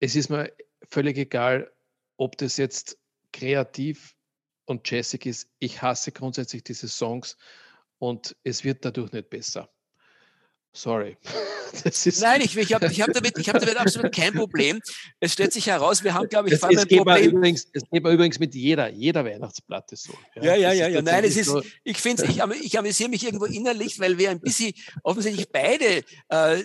Es ist mir völlig egal, ob das jetzt kreativ und jazzig ist. Ich hasse grundsätzlich diese Songs und es wird dadurch nicht besser. Sorry. Nein, ich, ich habe ich hab damit, hab damit absolut kein Problem. Es stellt sich heraus, wir haben, glaube ich, es, es ein Problem. Übrigens, es geht übrigens mit jeder, jeder Weihnachtsplatte so. Ja, ja, ja. ja, ja. Nein, es ist, so. ich finde ich, ich amüsiere mich irgendwo innerlich, weil wir ein bisschen offensichtlich beide äh,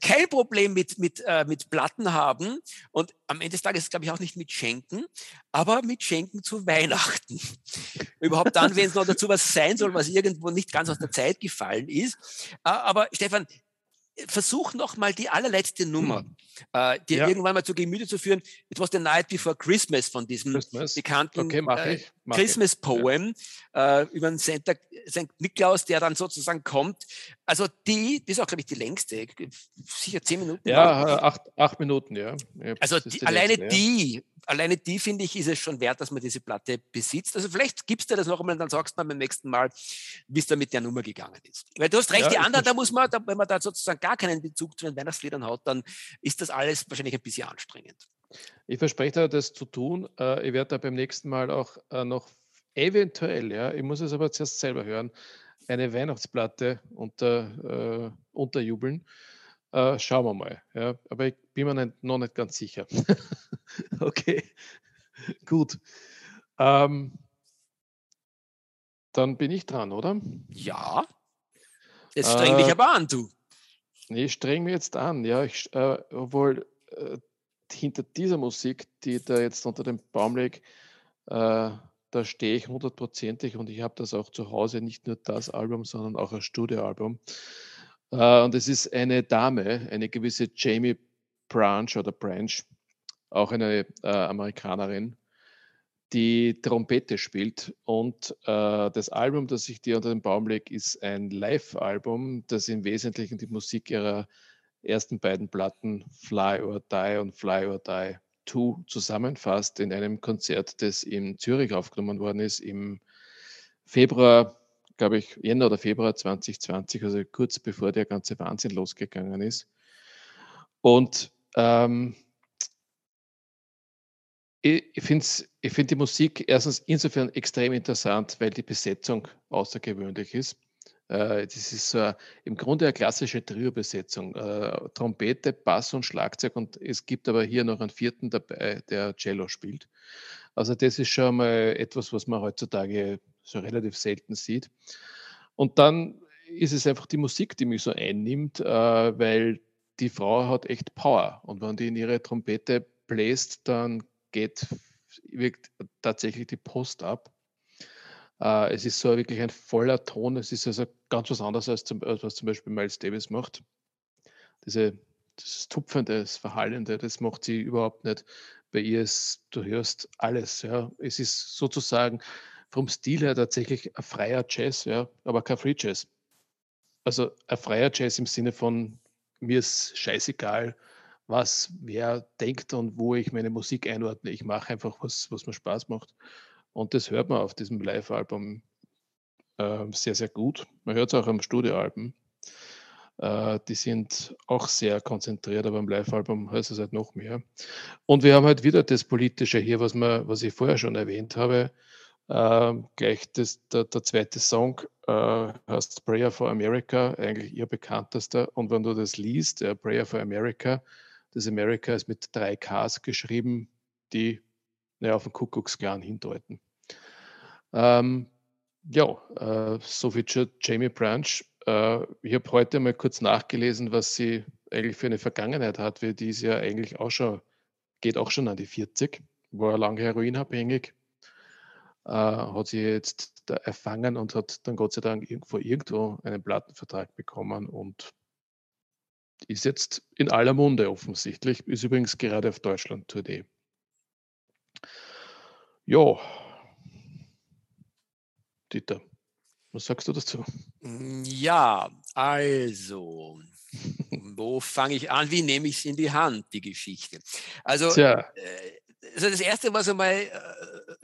kein Problem mit, mit, äh, mit Platten haben und am Ende des Tages, glaube ich, auch nicht mit Schenken, aber mit Schenken zu Weihnachten. Überhaupt dann, wenn es noch dazu was sein soll, was irgendwo nicht ganz aus der Zeit gefallen ist. Äh, aber Stefan, versuch noch mal die allerletzte Nummer, mhm. Äh, dir ja. irgendwann mal zu Gemüte zu führen. It was the night before Christmas von diesem Christmas. bekannten okay, äh, Christmas. Poem ja. äh, über den St. Niklaus, der dann sozusagen kommt. Also die, die ist auch, glaube ich, die längste, sicher zehn Minuten. Ja, acht, acht Minuten, ja. also die, die alleine längste, die alleine die, finde ich, ist es schon wert, dass man diese Platte besitzt. Also vielleicht gibst du das noch einmal und dann sagst du beim nächsten Mal, wie es da mit der Nummer gegangen ist. Weil du hast recht, ja, die anderen, da muss man, da, wenn man da sozusagen gar keinen Bezug zu den Weihnachtsliedern hat, dann ist das alles wahrscheinlich ein bisschen anstrengend. Ich verspreche dir, das zu tun. Äh, ich werde da beim nächsten Mal auch äh, noch eventuell, ja, ich muss es aber zuerst selber hören, eine Weihnachtsplatte unter, äh, unterjubeln. Äh, schauen wir mal. Ja. Aber ich bin mir nicht, noch nicht ganz sicher. okay, gut. Ähm, dann bin ich dran, oder? Ja. Jetzt streng äh, dich aber an, du. Ich streng mich jetzt an. Ja, ich, äh, obwohl äh, hinter dieser Musik, die da jetzt unter dem Baum liegt, äh, da stehe ich hundertprozentig und ich habe das auch zu Hause, nicht nur das Album, sondern auch ein Studioalbum. Äh, und es ist eine Dame, eine gewisse Jamie Branch oder Branch, auch eine äh, Amerikanerin, die Trompete spielt. Und äh, das Album, das ich dir unter den Baum lege, ist ein Live-Album, das im Wesentlichen die Musik ihrer ersten beiden Platten Fly or Die und Fly or Die 2 zusammenfasst in einem Konzert, das in Zürich aufgenommen worden ist im Februar glaube ich, Jänner oder Februar 2020, also kurz bevor der ganze Wahnsinn losgegangen ist. Und ähm, ich, finde ich find die Musik erstens insofern extrem interessant, weil die Besetzung außergewöhnlich ist. Äh, das ist so im Grunde eine klassische Trio-Besetzung. Äh, Trompete, Bass und Schlagzeug und es gibt aber hier noch einen vierten dabei, der Cello spielt. Also das ist schon mal etwas, was man heutzutage so relativ selten sieht. Und dann ist es einfach die Musik, die mich so einnimmt, äh, weil die Frau hat echt Power. Und wenn die in ihre Trompete bläst, dann geht wirkt tatsächlich die Post ab. Äh, es ist so wirklich ein voller Ton. Es ist also ganz was anderes als, zum, was zum Beispiel Miles Davis macht. Diese, das Tupfende, das Verhallende, das macht sie überhaupt nicht. Bei ihr ist, du hörst alles. Ja. Es ist sozusagen vom Stil her tatsächlich ein freier Jazz, ja, aber kein Free Jazz. Also ein freier Jazz im Sinne von mir ist scheißegal, was wer denkt und wo ich meine Musik einordne. Ich mache einfach was, was mir Spaß macht. Und das hört man auf diesem Live-Album äh, sehr, sehr gut. Man hört es auch am Studioalbum. Äh, die sind auch sehr konzentriert, aber im Live-Album heißt es halt noch mehr. Und wir haben halt wieder das Politische hier, was, man, was ich vorher schon erwähnt habe. Ähm, gleich das, der, der, zweite Song äh, heißt Prayer for America, eigentlich ihr bekanntester. Und wenn du das liest, äh, Prayer for America, das America ist mit drei Ks geschrieben, die naja, auf den Kuckucksklan hindeuten. Ähm, ja, äh, so viel zu Jamie Branch. Äh, ich habe heute mal kurz nachgelesen, was sie eigentlich für eine Vergangenheit hat, weil die ist ja eigentlich auch schon, geht auch schon an die 40, war lange heroinabhängig äh, hat sie jetzt erfangen und hat dann Gott sei Dank irgendwo irgendwo einen Plattenvertrag bekommen und ist jetzt in aller Munde offensichtlich. Ist übrigens gerade auf Deutschland-Tournee. Ja, Dieter, was sagst du dazu? Ja, also, wo fange ich an? Wie nehme ich es in die Hand, die Geschichte? Also. Äh, also das Erste, was, einmal, äh,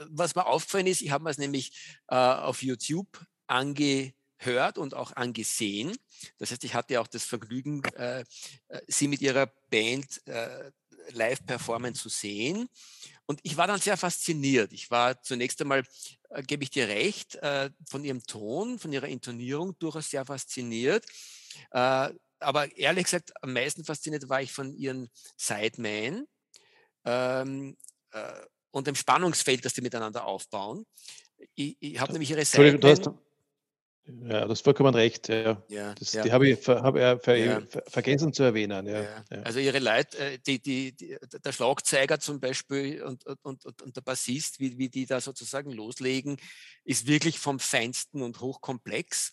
was mir aufgefallen ist, ich habe mir es nämlich äh, auf YouTube angehört und auch angesehen. Das heißt, ich hatte auch das Vergnügen, äh, äh sie mit ihrer Band äh, live performen zu sehen. Und ich war dann sehr fasziniert. Ich war zunächst einmal, gebe ich dir recht, von ihrem Ton, von ihrer Intonierung durchaus sehr fasziniert. Äh, aber ehrlich gesagt, am meisten fasziniert war ich von ihren Sidemen ähm, äh, und dem Spannungsfeld, das die miteinander aufbauen. Ich, ich habe nämlich ihre Sidemen. Ja, das ist vollkommen recht. Ja. Ja, das, ja. Die habe ich, hab ich ver, ja. vergessen zu erwähnen. Ja. Also ihre Leute, äh, die, die, die, der Schlagzeuger zum Beispiel und, und, und, und der Bassist, wie, wie die da sozusagen loslegen, ist wirklich vom Feinsten und hochkomplex.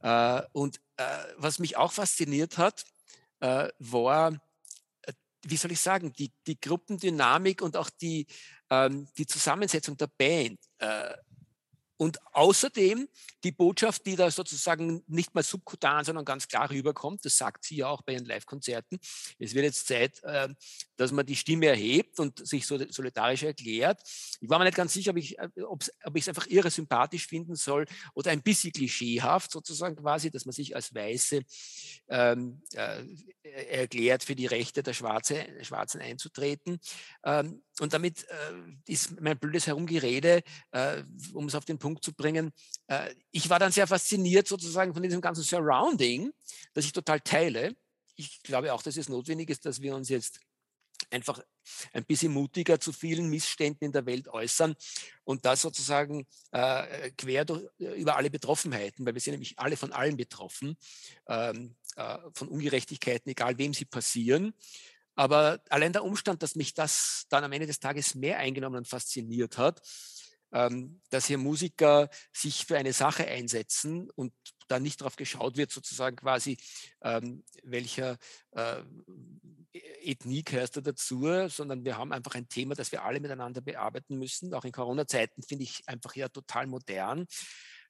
Äh, und äh, was mich auch fasziniert hat, war, wie soll ich sagen, die, die Gruppendynamik und auch die, ähm, die Zusammensetzung der Band. Und außerdem die Botschaft, die da sozusagen nicht mal subkutan, sondern ganz klar rüberkommt, das sagt sie ja auch bei ihren Live-Konzerten. Es wird jetzt Zeit, ähm, dass man die Stimme erhebt und sich solidarisch erklärt. Ich war mir nicht ganz sicher, ob ich äh, es einfach irre sympathisch finden soll oder ein bisschen klischeehaft sozusagen quasi, dass man sich als Weiße ähm, äh, erklärt, für die Rechte der Schwarze, Schwarzen einzutreten. Ähm, und damit äh, ist mein blödes Herumgerede, äh, um es auf den Punkt zu bringen. Äh, ich war dann sehr fasziniert sozusagen von diesem ganzen Surrounding, das ich total teile. Ich glaube auch, dass es notwendig ist, dass wir uns jetzt einfach ein bisschen mutiger zu vielen Missständen in der Welt äußern und das sozusagen äh, quer durch, über alle Betroffenheiten, weil wir sind nämlich alle von allen betroffen, ähm, äh, von Ungerechtigkeiten, egal wem sie passieren. Aber allein der Umstand, dass mich das dann am Ende des Tages mehr eingenommen und fasziniert hat, dass hier Musiker sich für eine Sache einsetzen und da nicht darauf geschaut wird, sozusagen quasi, ähm, welcher äh, Ethnie gehörst du dazu, sondern wir haben einfach ein Thema, das wir alle miteinander bearbeiten müssen. Auch in Corona-Zeiten finde ich einfach ja total modern.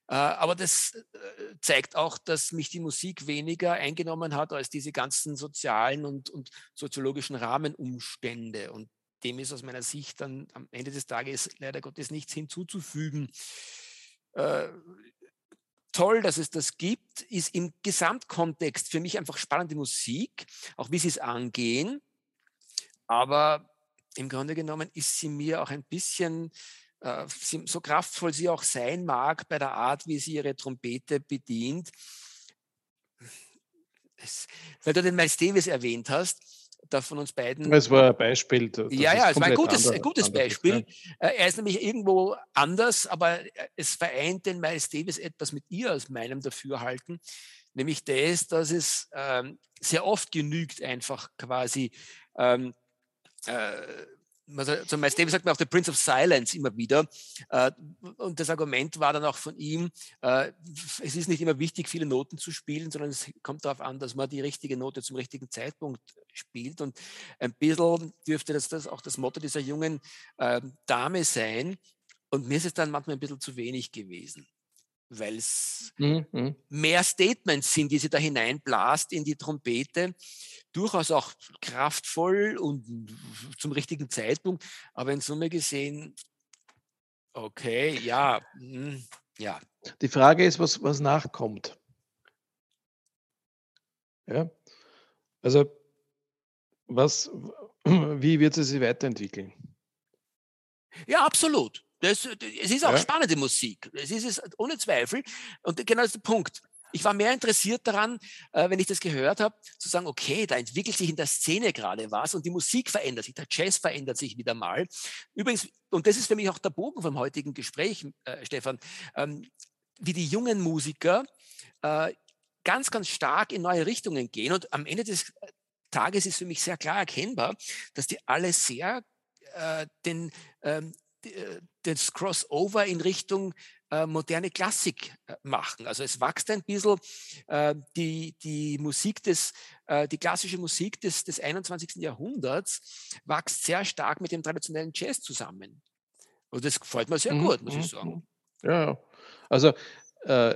Äh, aber das äh, zeigt auch, dass mich die Musik weniger eingenommen hat als diese ganzen sozialen und, und soziologischen Rahmenumstände. Und dem ist aus meiner Sicht dann am Ende des Tages leider Gottes nichts hinzuzufügen. Äh, toll, dass es das gibt, ist im Gesamtkontext für mich einfach spannende Musik, auch wie sie es angehen. Aber im Grunde genommen ist sie mir auch ein bisschen äh, so kraftvoll sie auch sein mag bei der Art, wie sie ihre Trompete bedient. Es, weil du den Miles Davis erwähnt hast, da von uns beiden. Es war ein Beispiel. Ja, ja, es war ein gutes, ein gutes Beispiel. Ja. Äh, er ist nämlich irgendwo anders, aber es vereint den Miles Davis etwas mit ihr aus meinem Dafürhalten, nämlich das, dass es ähm, sehr oft genügt, einfach quasi ähm, äh, also zum Beispiel sagt man auch der Prince of Silence immer wieder. Äh, und das Argument war dann auch von ihm, äh, es ist nicht immer wichtig, viele Noten zu spielen, sondern es kommt darauf an, dass man die richtige Note zum richtigen Zeitpunkt spielt. Und ein bisschen dürfte das, das auch das Motto dieser jungen ähm, Dame sein. Und mir ist es dann manchmal ein bisschen zu wenig gewesen weil es mhm, mhm. mehr Statements sind, die sie da hineinblast in die Trompete. Durchaus auch kraftvoll und zum richtigen Zeitpunkt, aber in Summe gesehen, okay, ja, mh, ja. Die Frage ist, was, was nachkommt. Ja, also was, wie wird sie sich weiterentwickeln? Ja, absolut. Das, es ist auch ja. spannende Musik. Es ist es ohne Zweifel. Und genau das ist der Punkt. Ich war mehr interessiert daran, äh, wenn ich das gehört habe, zu sagen, okay, da entwickelt sich in der Szene gerade was und die Musik verändert sich, der Jazz verändert sich wieder mal. Übrigens, und das ist für mich auch der Bogen vom heutigen Gespräch, äh, Stefan, ähm, wie die jungen Musiker äh, ganz, ganz stark in neue Richtungen gehen. Und am Ende des Tages ist für mich sehr klar erkennbar, dass die alle sehr äh, den ähm, äh, das Crossover in Richtung äh, moderne Klassik äh, machen. Also es wächst ein bisschen äh, die, die Musik des, äh, die klassische Musik des, des 21. Jahrhunderts wächst sehr stark mit dem traditionellen Jazz zusammen. Und das gefällt mir sehr mhm. gut, muss ich mhm, sagen. Mhm. Ja, also äh,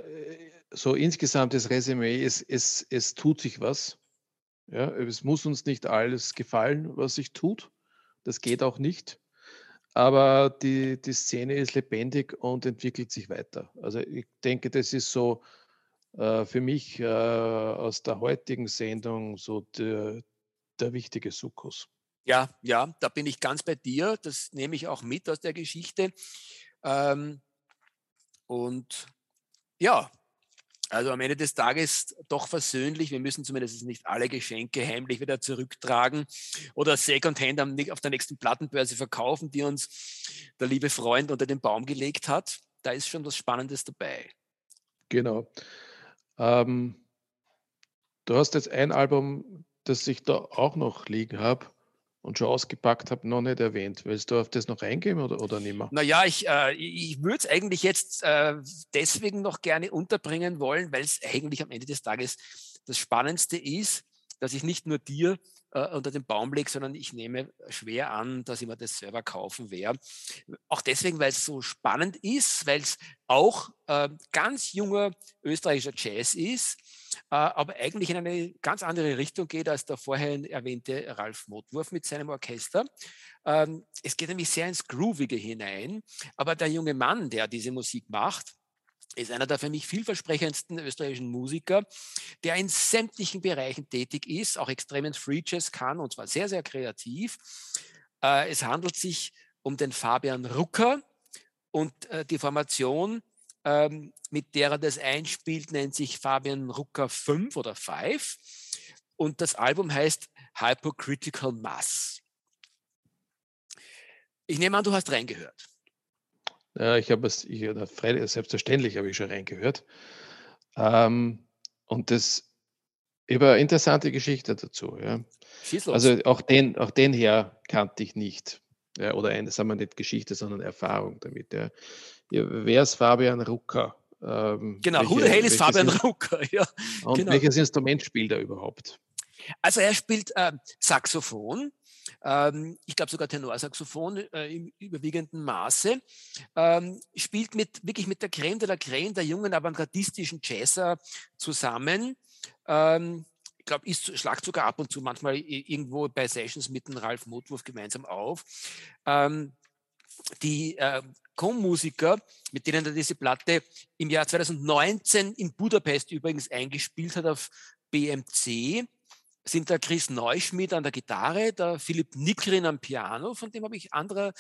so insgesamt das Resümee ist, es, es tut sich was. Ja, es muss uns nicht alles gefallen, was sich tut. Das geht auch nicht aber die, die Szene ist lebendig und entwickelt sich weiter. Also ich denke, das ist so äh, für mich äh, aus der heutigen Sendung so der, der wichtige Sukkus. Ja, ja, da bin ich ganz bei dir. Das nehme ich auch mit aus der Geschichte. Ähm, und ja, Also am Ende des Tages doch versöhnlich. Wir müssen zumindest nicht alle Geschenke heimlich wieder zurücktragen oder Secondhand auf der nächsten Plattenbörse verkaufen, die uns der liebe Freund unter den Baum gelegt hat. Da ist schon was Spannendes dabei. Genau. Ähm, du hast jetzt ein Album, das ich da auch noch liegen habe und schon ausgepackt habe, noch nicht erwähnt. Willst du auf das noch eingehen oder, oder nicht mehr? Naja, ich, äh, ich würde es eigentlich jetzt äh, deswegen noch gerne unterbringen wollen, weil es eigentlich am Ende des Tages das Spannendste ist, dass ich nicht nur dir äh, unter den Baum lege, sondern ich nehme schwer an, dass ich mir das selber kaufen werde. Auch deswegen, weil es so spannend ist, weil es auch äh, ganz junger österreichischer Jazz ist, äh, aber eigentlich in eine ganz andere Richtung geht als der vorher erwähnte Ralf Motwurf mit seinem Orchester. Ähm, es geht nämlich sehr ins Groovige hinein, aber der junge Mann, der diese Musik macht, ist einer der für mich vielversprechendsten österreichischen Musiker, der in sämtlichen Bereichen tätig ist, auch extremen Free Jazz kann und zwar sehr, sehr kreativ. Äh, es handelt sich um den Fabian Rucker und äh, die Formation, ähm, mit der er das einspielt, nennt sich Fabian Rucker 5 oder 5 und das Album heißt Hypocritical Mass. Ich nehme an, du hast reingehört. Ich habe es, ich, selbstverständlich habe ich schon reingehört. Ähm, und das über interessante Geschichte dazu. Ja. Also auch den, auch den her kannte ich nicht. Ja, oder eine, sagen wir nicht Geschichte, sondern Erfahrung damit. Ja. Wer ist Fabian Rucker? Ähm, genau, Who the hell ist Fabian Rucker? Ja, und genau. welches Instrument spielt er überhaupt? Also er spielt äh, Saxophon, ich glaube sogar Tenorsaxophon äh, im überwiegenden Maße, ähm, spielt mit, wirklich mit der Creme de la Creme der jungen avantgardistischen Jazzer zusammen. Ähm, ich glaube, ist schlagt sogar ab und zu manchmal irgendwo bei Sessions mit dem Ralf Motwurf gemeinsam auf. Ähm, die äh, Com-Musiker, mit denen er diese Platte im Jahr 2019 in Budapest übrigens eingespielt hat auf BMC, sind der Chris Neuschmidt an der Gitarre, der Philipp Nickrin am Piano, von dem habe ich andere,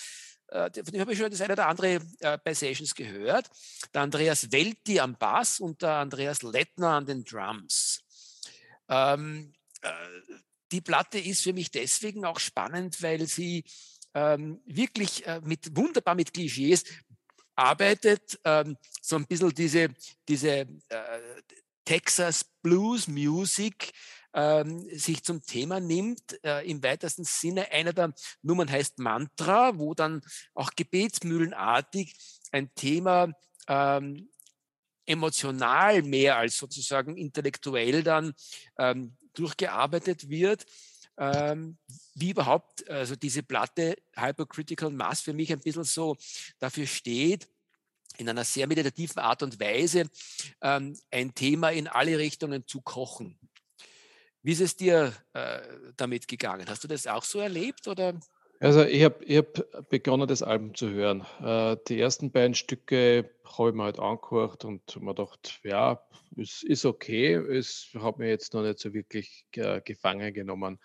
äh, von dem habe ich schon das eine oder andere äh, bei Sessions gehört, der Andreas Welti am Bass und der Andreas Lettner an den Drums. Ähm, äh, die Platte ist für mich deswegen auch spannend, weil sie ähm, wirklich äh, mit wunderbar mit Klischees arbeitet, ähm, so ein bisschen diese, diese äh, Texas Blues Music ähm, sich zum Thema nimmt, äh, im weitesten Sinne. Einer der Nummern heißt Mantra, wo dann auch gebetsmühlenartig ein Thema ähm, emotional mehr als sozusagen intellektuell dann ähm, durchgearbeitet wird ähm, wie überhaupt also diese Platte Hypercritical Mass für mich ein bisschen so dafür steht, in einer sehr meditativen Art und Weise ähm, ein Thema in alle Richtungen zu kochen. Wie ist es dir äh, damit gegangen? Hast du das auch so erlebt oder? Also ich habe hab begonnen, das Album zu hören. Äh, die ersten beiden Stücke habe ich mir halt angehört und mir gedacht, ja, es ist okay. Es hat mir jetzt noch nicht so wirklich äh, gefangen genommen.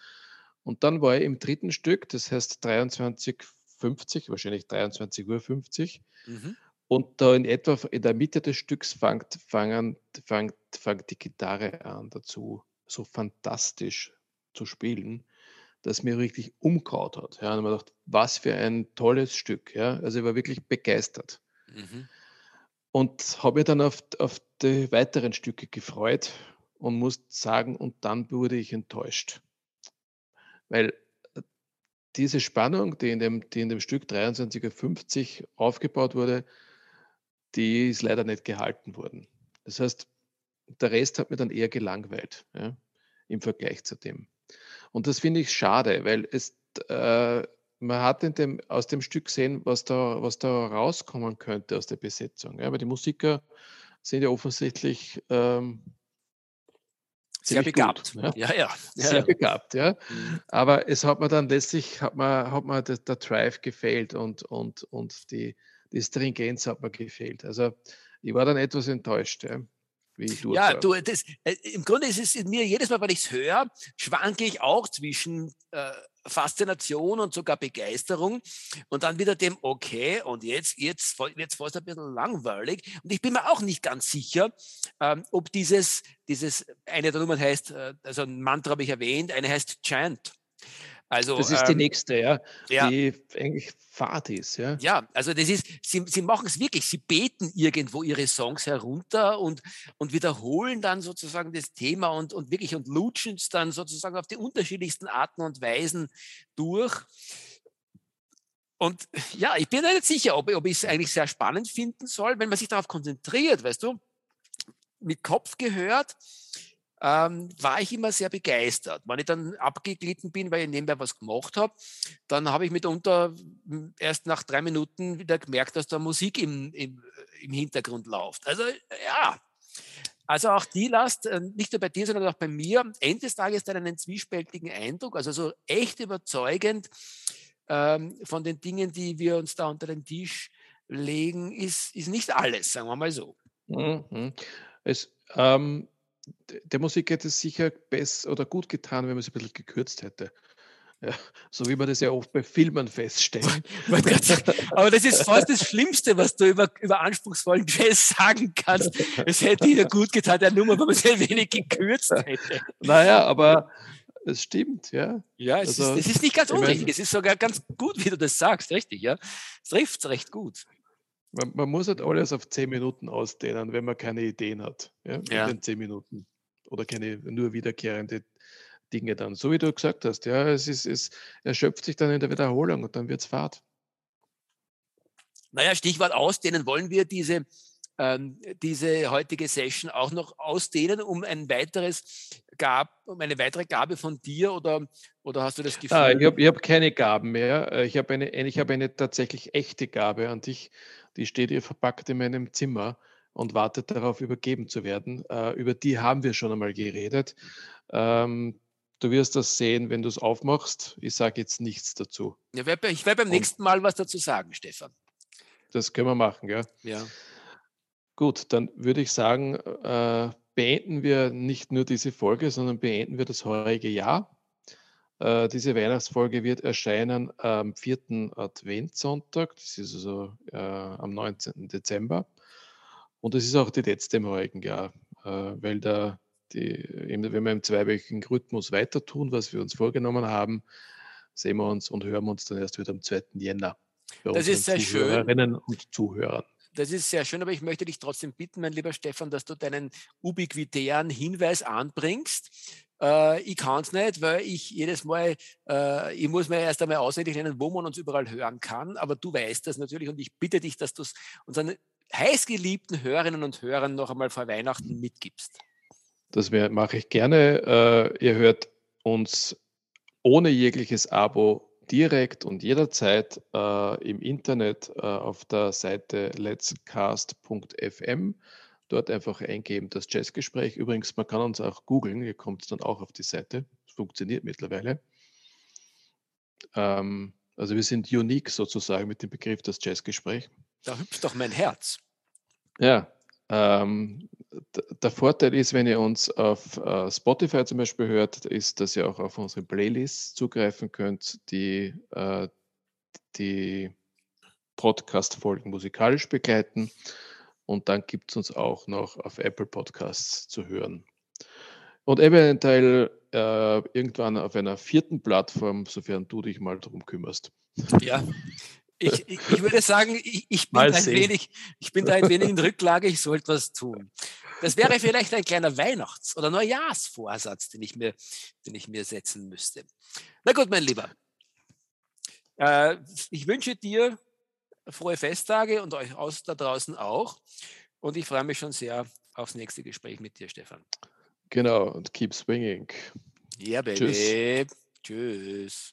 Und dann war ich im dritten Stück, das heißt 23.50, wahrscheinlich 23.50 Uhr. Mhm. Und da in etwa in der Mitte des Stücks fängt, fangen, fängt, fängt die Gitarre an dazu, so fantastisch zu spielen, dass mir richtig umkaut hat. Ja, und man dachte, was für ein tolles Stück. Ja. Also ich war wirklich begeistert. Mhm. Und habe mich dann auf, auf die weiteren Stücke gefreut und muss sagen, und dann wurde ich enttäuscht. Weil äh, diese Spannung, die in dem, die in dem Stück 23.50 aufgebaut wurde, die ist leider nicht gehalten worden. Das heißt, der Rest hat mir dann eher gelangweilt ja, im Vergleich zu dem. Und das finde ich schade, weil es, äh, man hat in dem, aus dem Stück gesehen, was da, was da rauskommen könnte aus der Besetzung. Ja, weil die Musiker sind ja offensichtlich ähm, sehr begabt. Gut, ja. Ja, ja. Sehr ja. begabt, ja. Mhm. Aber es hat mir dann letztlich, hat mir, hat mir der, der Drive gefehlt und, und, und die, die Stringenz hat mir gefehlt. Also ich war dann etwas enttäuscht. Ja. Wie du ja, du, das, äh, im Grunde ist es mir jedes Mal, wenn ich es höre, schwanke ich auch zwischen äh, Faszination und sogar Begeisterung und dann wieder dem, okay, und jetzt, jetzt, jetzt war es ein bisschen langweilig. Und ich bin mir auch nicht ganz sicher, ähm, ob dieses, dieses, eine der Nummern heißt, äh, also ein Mantra habe ich erwähnt, eine heißt Chant. Also, das ist ähm, die nächste, ja, ja, die eigentlich Fahrt ist. Ja, ja also das ist, sie, sie machen es wirklich, sie beten irgendwo ihre Songs herunter und, und wiederholen dann sozusagen das Thema und, und wirklich und lutschen es dann sozusagen auf die unterschiedlichsten Arten und Weisen durch. Und ja, ich bin nicht sicher, ob, ob ich es eigentlich sehr spannend finden soll, wenn man sich darauf konzentriert, weißt du, mit Kopf gehört ähm, war ich immer sehr begeistert. Wenn ich dann abgeglitten bin, weil ich nebenbei was gemacht habe, dann habe ich mitunter hm, erst nach drei Minuten wieder gemerkt, dass da Musik im, im, im Hintergrund läuft. Also ja, also auch die Last, äh, nicht nur bei dir, sondern auch bei mir, am Ende des Tages dann einen zwiespältigen Eindruck, also so echt überzeugend ähm, von den Dingen, die wir uns da unter den Tisch legen, ist, ist nicht alles, sagen wir mal so. Mhm. Es, ähm, der Musik hätte es sicher besser oder gut getan, wenn man es ein bisschen gekürzt hätte. Ja, so wie man das ja oft bei Filmen feststellt. Aber das ist fast das Schlimmste, was du über, über anspruchsvollen Jazz sagen kannst. Es hätte dir gut getan, der Nummer, wenn man es ein wenig gekürzt hätte. Naja, aber es stimmt, ja. Ja, es, also, ist, es ist nicht ganz unrichtig. Es ist sogar ganz gut, wie du das sagst, richtig, ja. Es trifft es recht gut. Man, man, muss halt alles auf zehn Minuten ausdehnen, wenn man keine Ideen hat. Ja, ja. in zehn Minuten. Oder keine nur wiederkehrende Dinge dann. So wie du gesagt hast, ja, es, ist, es erschöpft sich dann in der Wiederholung und dann wird es Fahrt. Naja, Stichwort ausdehnen, wollen wir diese, ähm, diese heutige Session auch noch ausdehnen, um ein weiteres Gab, um eine weitere Gabe von dir oder, oder hast du das ah, Gefühl? Ah, ich habe hab keine Gaben mehr. Äh, ich habe eine, ich hab eine tatsächlich echte Gabe an dich die steht ihr verpackt in meinem Zimmer und wartet darauf, übergeben zu werden. Äh, über die haben wir schon einmal geredet. Ähm, du wirst das sehen, wenn du es aufmachst. Ich sage jetzt nichts dazu. Ja, ich werde beim nächsten Mal was dazu sagen, Stefan. Das können wir machen, ja. Ja. Gut, dann würde ich sagen, äh, beenden wir nicht nur diese Folge, sondern beenden wir das heurige Jahr. Äh, diese Weihnachtsfolge wird erscheinen am vierten Adventssonntag, das ist also äh, am 19. Dezember. Und es ist auch die letzte im heutigen Jahr, äh, weil da die, wenn wir im zweiwöchigen Rhythmus weiter tun, was wir uns vorgenommen haben, sehen wir uns und hören uns dann erst wieder am 2. Jänner. das ist sehr schön. und Zuhörern. Das ist sehr schön, aber ich möchte dich trotzdem bitten, mein lieber Stefan, dass du deinen ubiquitären Hinweis anbringst. Äh, ich kann es nicht, weil ich jedes Mal, äh, ich muss mir erst einmal auswendig nennen, wo man uns überall hören kann. Aber du weißt das natürlich und ich bitte dich, dass du es unseren heißgeliebten Hörerinnen und Hörern noch einmal vor Weihnachten mitgibst. Das mache ich gerne. Äh, ihr hört uns ohne jegliches Abo direkt und jederzeit äh, im Internet äh, auf der Seite letscast.fm. Dort einfach eingeben, das Jazzgespräch. Übrigens, man kann uns auch googeln, ihr kommt dann auch auf die Seite. Es funktioniert mittlerweile. Ähm, also wir sind unique sozusagen mit dem Begriff das Jazzgespräch. Da hüpft doch mein Herz. Ja, ähm, der Vorteil ist, wenn ihr uns auf äh, Spotify zum Beispiel hört, ist, dass ihr auch auf unsere Playlists zugreifen könnt, die äh, die Podcast-Folgen musikalisch begleiten. Und dann gibt es uns auch noch auf Apple Podcasts zu hören. Und eventuell äh, irgendwann auf einer vierten Plattform, sofern du dich mal darum kümmerst. Ja, ich, ich, ich würde sagen, ich, ich, bin ein wenig, ich bin da ein wenig in Rücklage, ich sollte was tun. Das wäre vielleicht ein kleiner Weihnachts- oder Neujahrsvorsatz, den ich mir, den ich mir setzen müsste. Na gut, mein Lieber. Äh, ich wünsche dir frohe Festtage und euch aus da draußen auch. Und ich freue mich schon sehr aufs nächste Gespräch mit dir, Stefan. Genau, und keep swinging. Ja, baby. Tschüss. Tschüss.